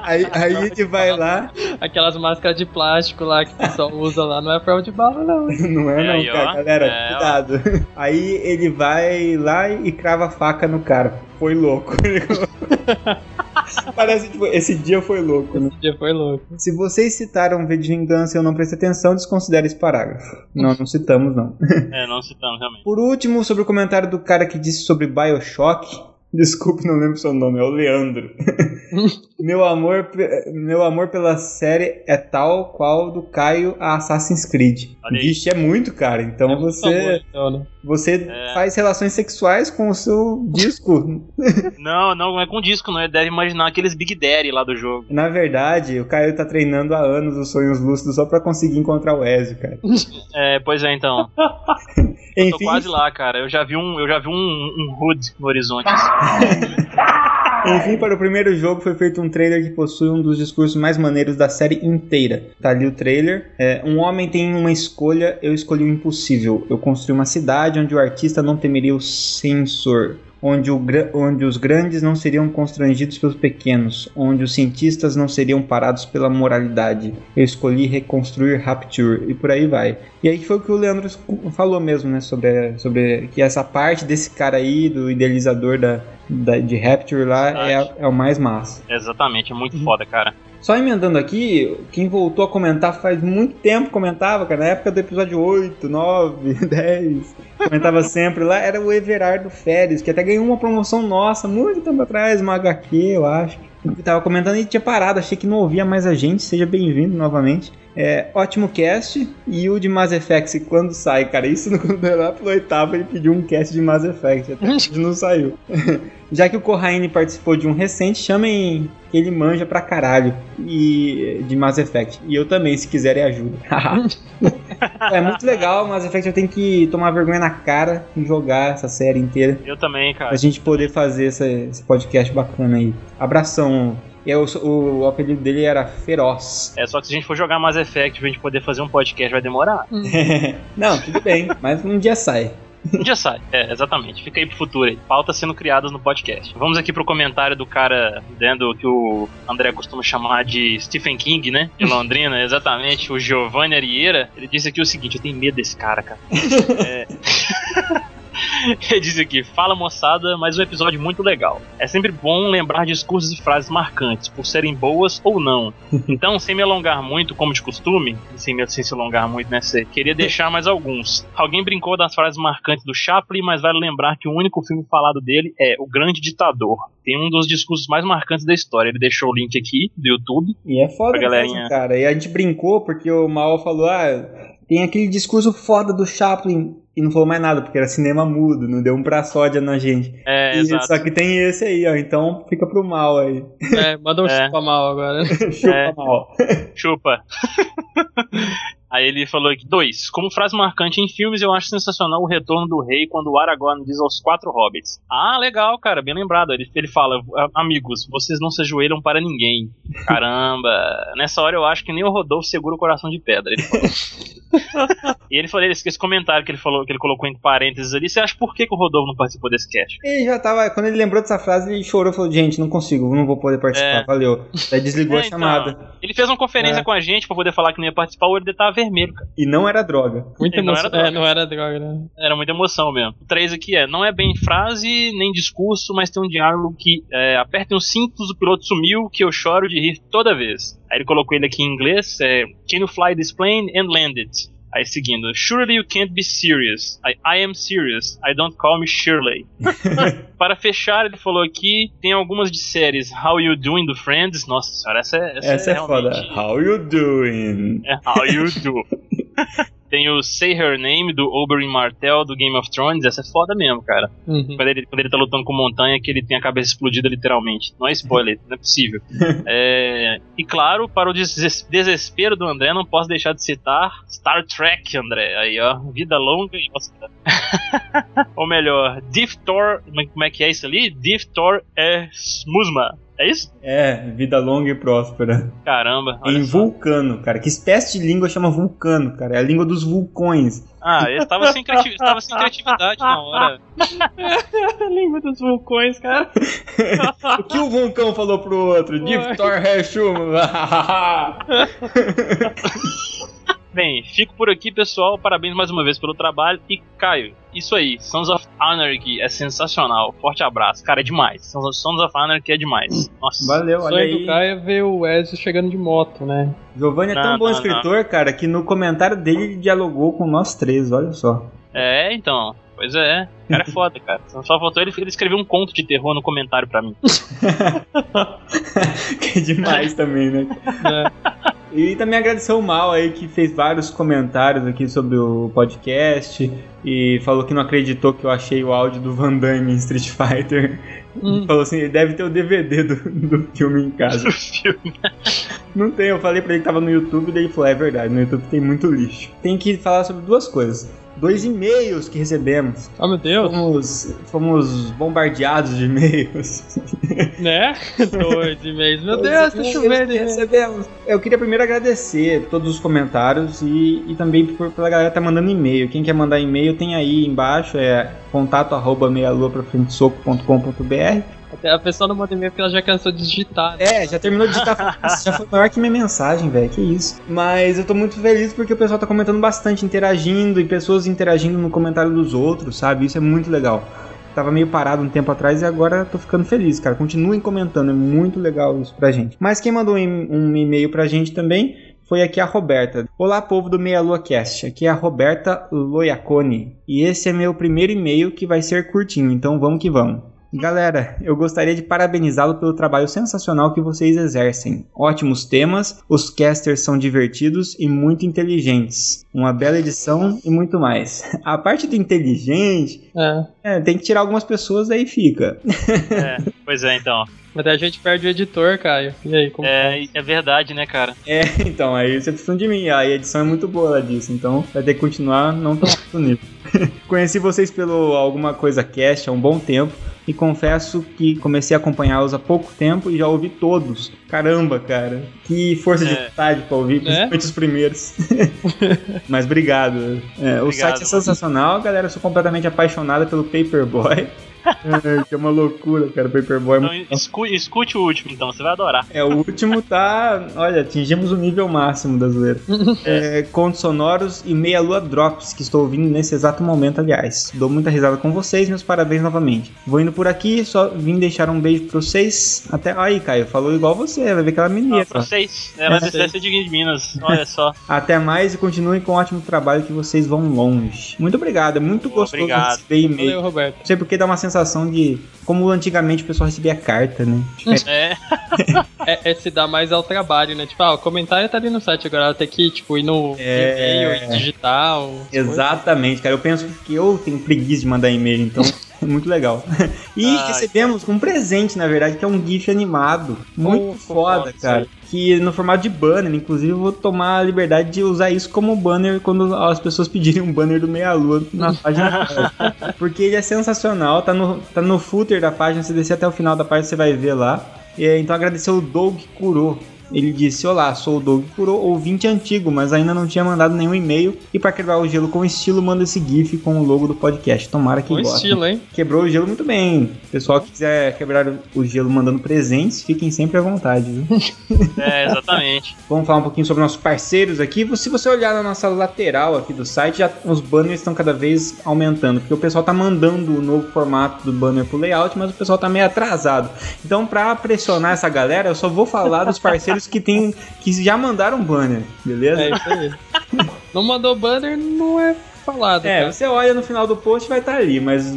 Aí, aí ele vai lá, aquelas máscaras de plástico lá que o pessoal usa lá, não é prova de bala, não. não é É não, aí, cara, ó. galera, É, ó. cuidado. Aí ele vai lá e crava a faca no cara. Foi louco. Parece tipo, esse dia foi louco, né? Esse dia foi louco. Se vocês citaram V de Vingança e eu não prestei atenção, desconsidere esse parágrafo. Não, não citamos, não. É, não citamos realmente. Por último, sobre o comentário do cara que disse sobre Bioshock. Desculpe, não lembro seu nome, é o Leandro. meu, amor, meu amor pela série é tal qual do Caio a Assassin's Creed. Vixe, é muito, cara. Então Por você, favor, então, né? você É. faz relações sexuais com o seu disco. Não, não, não é com disco, não. Ele deve imaginar aqueles Big Daddy lá do jogo. Na verdade, o Caio tá treinando há anos os sonhos lúcidos só pra conseguir encontrar o Ezio, cara. É, pois é, então. Tô Enfim, quase lá, cara. Eu já vi um, eu já vi um, um hood no horizonte. Enfim, para o primeiro jogo foi feito um trailer que possui um dos discursos mais maneiros da série inteira. Tá ali o trailer. É, um homem tem uma escolha, eu escolhi o impossível. Eu construí uma cidade onde o artista não temeria o censor. Onde, o onde os grandes não seriam constrangidos pelos pequenos, onde os cientistas não seriam parados pela moralidade. Eu escolhi reconstruir Rapture e por aí vai. E aí foi o que o Leandro falou mesmo, né? Sobre, sobre que essa parte desse cara aí, do idealizador da, da- de Rapture lá, é, é o mais massa. Exatamente, é muito foda, cara. Só emendando aqui, quem voltou a comentar faz muito tempo comentava, cara, na época do episódio 8, 9, 10, comentava sempre lá, era o Everardo Férez, que até ganhou uma promoção nossa muito tempo atrás, uma HQ, eu acho. Eu tava comentando e tinha parado, achei que não ouvia mais a gente. Seja bem-vindo novamente. É, ótimo cast. E o de Mass Effect, quando sai, cara? Isso lá pelo oitavo ele pediu um cast de Mass Effect. Até não saiu. Já que o Corraine participou de um recente, chamem que ele manja pra caralho e, de Mass Effect. E eu também, se quiserem ajuda. é muito legal, Mass Effect eu tenho que tomar vergonha na cara e jogar essa série inteira. Eu também, cara. Pra gente poder fazer essa, esse podcast bacana aí. Abração, eu, o, o apelido dele era Feroz. É, só que se a gente for jogar Mass Effect pra gente poder fazer um podcast vai demorar. Não, tudo bem, mas um dia sai. Um dia sai, é, exatamente. Fica aí pro futuro aí. Pautas sendo criadas no podcast. Vamos aqui pro comentário do cara dentro que o André costuma chamar de Stephen King, né? De Londrina, exatamente. O Giovanni Arieira. Ele disse aqui o seguinte: eu tenho medo desse cara, cara. é. Ele diz aqui: Fala moçada, mais um episódio muito legal. É sempre bom lembrar discursos e frases marcantes, por serem boas ou não. Então, sem me alongar muito, como de costume, sem, me, sem se alongar muito, né? Você queria deixar mais alguns. Alguém brincou das frases marcantes do Chaplin, mas vale lembrar que o único filme falado dele é O Grande Ditador. Tem um dos discursos mais marcantes da história. Ele deixou o link aqui do YouTube. E é foda, mesmo, cara. E a gente brincou porque o Mal falou: ah, tem aquele discurso foda do Chaplin e não falou mais nada, porque era cinema mudo, não deu um pra sódia na gente. É, e, exato. Só que tem esse aí, ó, então fica pro mal aí. É, manda um É. chupa mal agora. Chupa É. mal. Chupa. Aí ele falou aqui, dois, como frase marcante em filmes, eu acho sensacional o retorno do rei quando o Aragorn diz aos quatro hobbits. Ah, legal, cara, bem lembrado. Ele, ele fala, amigos, vocês não se ajoelham para ninguém. Caramba, nessa hora eu acho que nem o Rodolfo segura o coração de pedra. Ele falou. e ele falou esse, esse comentário que ele falou, que ele colocou entre parênteses ali, você acha por que, que o Rodolfo não participou desse cast? Ele já tava, quando ele lembrou dessa frase, ele chorou e falou: Gente, não consigo, não vou poder participar, É. valeu. Daí desligou É, a chamada. então, ele fez uma conferência É. com a gente pra poder falar que não ia participar, o olho dele tava vermelho, cara. E não era droga. Muita Ele não emoção. era droga. É, não era droga, né? Era muita emoção mesmo. O 3 aqui é, não é bem frase, nem discurso, mas tem um diálogo que é, apertem os cintos, o piloto sumiu, que eu choro de rir toda vez. Aí ele colocou ele aqui em inglês, é, Can you fly this plane and land it? Aí seguindo, Surely you can't be serious. I, I am serious. I don't call me Shirley. Para fechar, ele falou aqui, tem algumas de séries How You Doing do Friends. Nossa senhora, essa é Essa, Essa é foda. realmente- How you doing? é How You Do. Tem o Say Her Name do Oberyn Martell do Game of Thrones. Essa é foda mesmo, cara. Uhum. Quando ele, quando ele tá lutando com montanha, que ele tem a cabeça explodida literalmente. Não é spoiler, não é possível. É, e claro, para o des- desespero do André, não posso deixar de citar Star Trek, André. Aí, ó, vida longa e próspera. Ou melhor, Diftor. Como é que é isso ali? Diftor é Smusma. É isso? É, vida longa e próspera. Caramba. em só. vulcano, cara. Que espécie de língua chama vulcano, cara? É a língua dos vulcões. Ah, ele tava sem, criati- tava sem criatividade na hora. A língua dos vulcões, cara. o que o vulcão falou pro outro? Diftor Heshum. Bem, fico por aqui, pessoal. Parabéns mais uma vez pelo trabalho. E Caio, isso aí, Sons of Anarchy é sensacional. Forte abraço, cara, é demais. Sons Sons of Anarchy é demais. Nossa. Valeu, O olha aí. Caio é ver o Ezio chegando de moto, né? Giovanni é tão Não, bom não, escritor, cara, que no comentário dele ele dialogou com nós três, olha só. É, então. Pois é. O cara é foda, cara. Só faltou ele, ele escrever um conto de terror no comentário pra mim. que é demais também, né? É. E também agradecer o Mal aí que fez vários comentários aqui sobre o podcast e falou que não acreditou que eu achei o áudio do Van Damme em Street Fighter. Hum. Falou assim, ele deve ter o DVD do, do filme em casa. Do filme. Não tem, eu falei pra ele que tava no YouTube, daí ele falou, é verdade, no YouTube tem muito lixo. Tem que falar sobre duas coisas. Dois e-mails que recebemos. Oh, meu Deus. Fomos, fomos bombardeados de e-mails. Né? Dois e-mails. Meu Dois Deus, tá chovendo. que recebemos. Eu queria primeiro agradecer todos os comentários e, e também por, pela galera que tá mandando e-mail. Quem quer mandar e-mail tem aí embaixo, é contato arroba meialuaprafrentesoco.com.br Até a pessoa não manda e-mail porque ela já cansou de digitar. né? É, já terminou de digitar. Já foi maior que minha mensagem, velho. Que isso. Mas eu tô muito feliz porque o pessoal tá comentando bastante, interagindo e pessoas interagindo no comentário dos outros, sabe? Isso é muito legal. Tava meio parado um tempo atrás e agora tô ficando feliz, cara. Continuem comentando, é muito legal isso pra gente. Mas quem mandou um e-mail pra gente também foi aqui a Roberta. Olá, povo do Meia Lua Cast. Aqui é a Roberta Loiacone. E esse é meu primeiro e-mail que vai ser curtinho, então vamos que vamos. Galera, eu gostaria de parabenizá-lo pelo trabalho sensacional que vocês exercem. Ótimos temas, os casters são divertidos e muito inteligentes. Uma bela edição e muito mais. A parte do inteligente, É. é, tem que tirar algumas pessoas, daí fica. É, pois é, então. Mas daí a gente perde o editor, Caio. E aí, como É, é verdade, né, cara? É, então, aí você precisa de mim. A edição é muito boa lá disso, então vai ter que continuar não tão nível. Conheci vocês pelo Alguma Coisa Cast há um bom tempo e confesso que comecei a acompanhá-los há pouco tempo e já ouvi todos. Caramba, cara, que força de É. vontade pra ouvir, principalmente os primeiros. Mas obrigado. É, o Obrigado, site é sensacional, galera. Eu sou completamente apaixonada pelo Paperboy. É, que é uma loucura, cara. Paperboy é Então muito escu- escute o último, então, você vai adorar. é, o último tá. Olha, atingimos o nível máximo da zoeira. É, contos sonoros e meia lua drops, que estou ouvindo nesse exato momento, aliás. Dou muita risada com vocês, meus parabéns novamente. Vou indo por aqui, só vim deixar um beijo pra vocês. Até. Aí, Caio, falou igual você, vai ver aquela Ah, menina. pra vocês. Ela É, deve ser de Minas. Olha só. Até mais e continuem com o ótimo trabalho que vocês vão longe. Muito obrigado, é muito gostoso Obrigado. receber e-mail. Valeu, Roberto. Não sei porque dá uma sensação de. Como antigamente o pessoal recebia carta, né? É, É, é se dá mais ao trabalho, né? Tipo, ah, o comentário tá ali no site, agora tem que, tipo, ir no É. e-mail e digitar. o- Exatamente, cara. Eu penso que eu tenho preguiça de mandar e-mail, então é muito legal. E Ai, recebemos um presente, na verdade, que é um GIF animado. Muito Oh, foda, foda, cara. Que no formato de banner, inclusive eu vou tomar a liberdade de usar isso como banner quando as pessoas pedirem um banner do Meia Lua na página. Porque ele é sensacional, tá no, tá no footer da página, se descer até o final da página você vai ver lá. E, então agradecer o Doug Kuro. Ele disse: Olá, sou o Doug Kuro, ouvinte antigo, mas ainda não tinha mandado nenhum e-mail. E para quebrar o gelo com estilo, manda esse GIF com o logo do podcast. Tomara que Com gostem. estilo, hein? Quebrou o gelo muito bem. Pessoal que quiser quebrar o gelo mandando presentes, fiquem sempre à vontade, viu? é, exatamente. Vamos falar um pouquinho sobre nossos parceiros aqui. Se você olhar na nossa lateral aqui do site, já, os banners estão cada vez aumentando, porque o pessoal tá mandando o novo formato do banner pro layout, mas o pessoal tá meio atrasado. Então, para pressionar essa galera, eu só vou falar dos parceiros que tem que já mandaram banner, beleza? É isso aí. não mandou banner, não é falado. É, cara. você olha no final do post vai estar ali, mas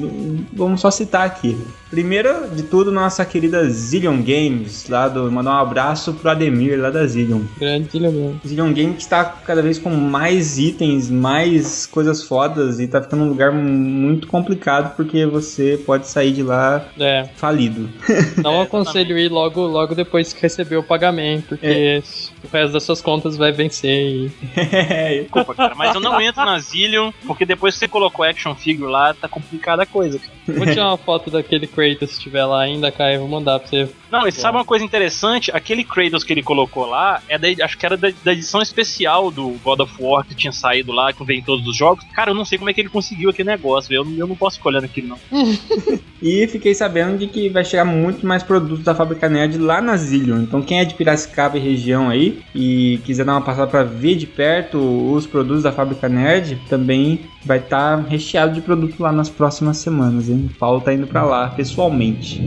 vamos só citar aqui. Primeiro de tudo, nossa querida Zillion Games, lá do, mandar um abraço pro Ademir, lá da Zillion. Grande ilha mesmo. Zillion Games que está cada vez com mais itens, mais coisas fodas e tá ficando um lugar muito complicado porque você pode sair de lá É, falido. não É, aconselho ir logo, logo depois que receber o pagamento, porque É. o resto das suas contas vai vencer e Desculpa, cara. Mas eu não entro na Zillion, porque depois que você colocou action figure lá, tá complicada a coisa, cara. Vou tirar uma foto daquele Se tiver lá ainda, Caio, vou mandar pra você. Não, e sabe uma coisa interessante? Aquele Kratos que ele colocou lá, é da, acho que era da, da edição especial do God of War que tinha saído lá, que vem em todos os jogos. Cara, eu não sei como é que ele conseguiu aquele negócio, eu, eu não posso ficar olhando aquilo, não. E fiquei sabendo de que vai chegar muito mais produtos da Fábrica Nerd lá na Zillion. Então quem é de Piracicaba e região aí e quiser dar uma passada para ver de perto os produtos da Fábrica Nerd, também vai estar recheado de produto lá nas próximas semanas, hein? O Paulo tá indo para lá pessoalmente.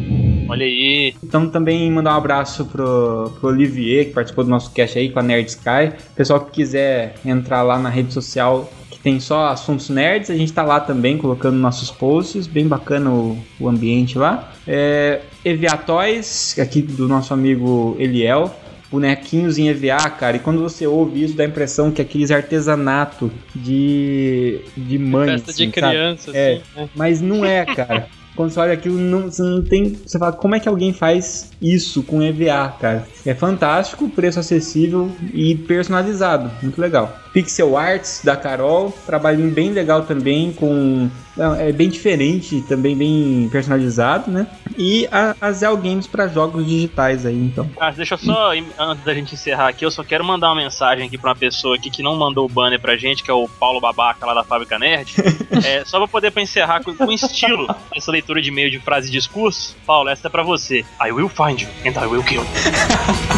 Olha aí. Então também mandar um abraço pro, pro Olivier, que participou do nosso cast aí com a Nerd Sky. Pessoal que quiser entrar lá na rede social que tem só assuntos nerds, a gente tá lá também colocando nossos posts, bem bacana o, o ambiente lá. É, EVA Toys, aqui do nosso amigo Eliel. Bonequinhos em EVA, cara, e quando você ouve isso, dá a impressão que é aqueles artesanato de, de mãe. Festa de assim, sabe? criança, É. assim, né? Mas não é, cara. Quando você olha aquilo, não, você não tem. Você fala, como é que alguém faz isso com EVA, cara? É fantástico, preço acessível e personalizado. Muito legal. Pixel Arts da Carol, trabalhinho bem legal também, com. É bem diferente, também bem personalizado, né? E a, a Zell Games para jogos digitais aí, então. Ah, deixa eu só, antes da gente encerrar aqui, eu só quero mandar uma mensagem aqui pra uma pessoa aqui que não mandou o banner pra gente, que é o Paulo Babaca lá da Fábrica Nerd. é, só pra poder pra encerrar com, com estilo essa leitura de e-mail de frase e discurso. Paulo, essa é pra você. I will find you and I will kill you.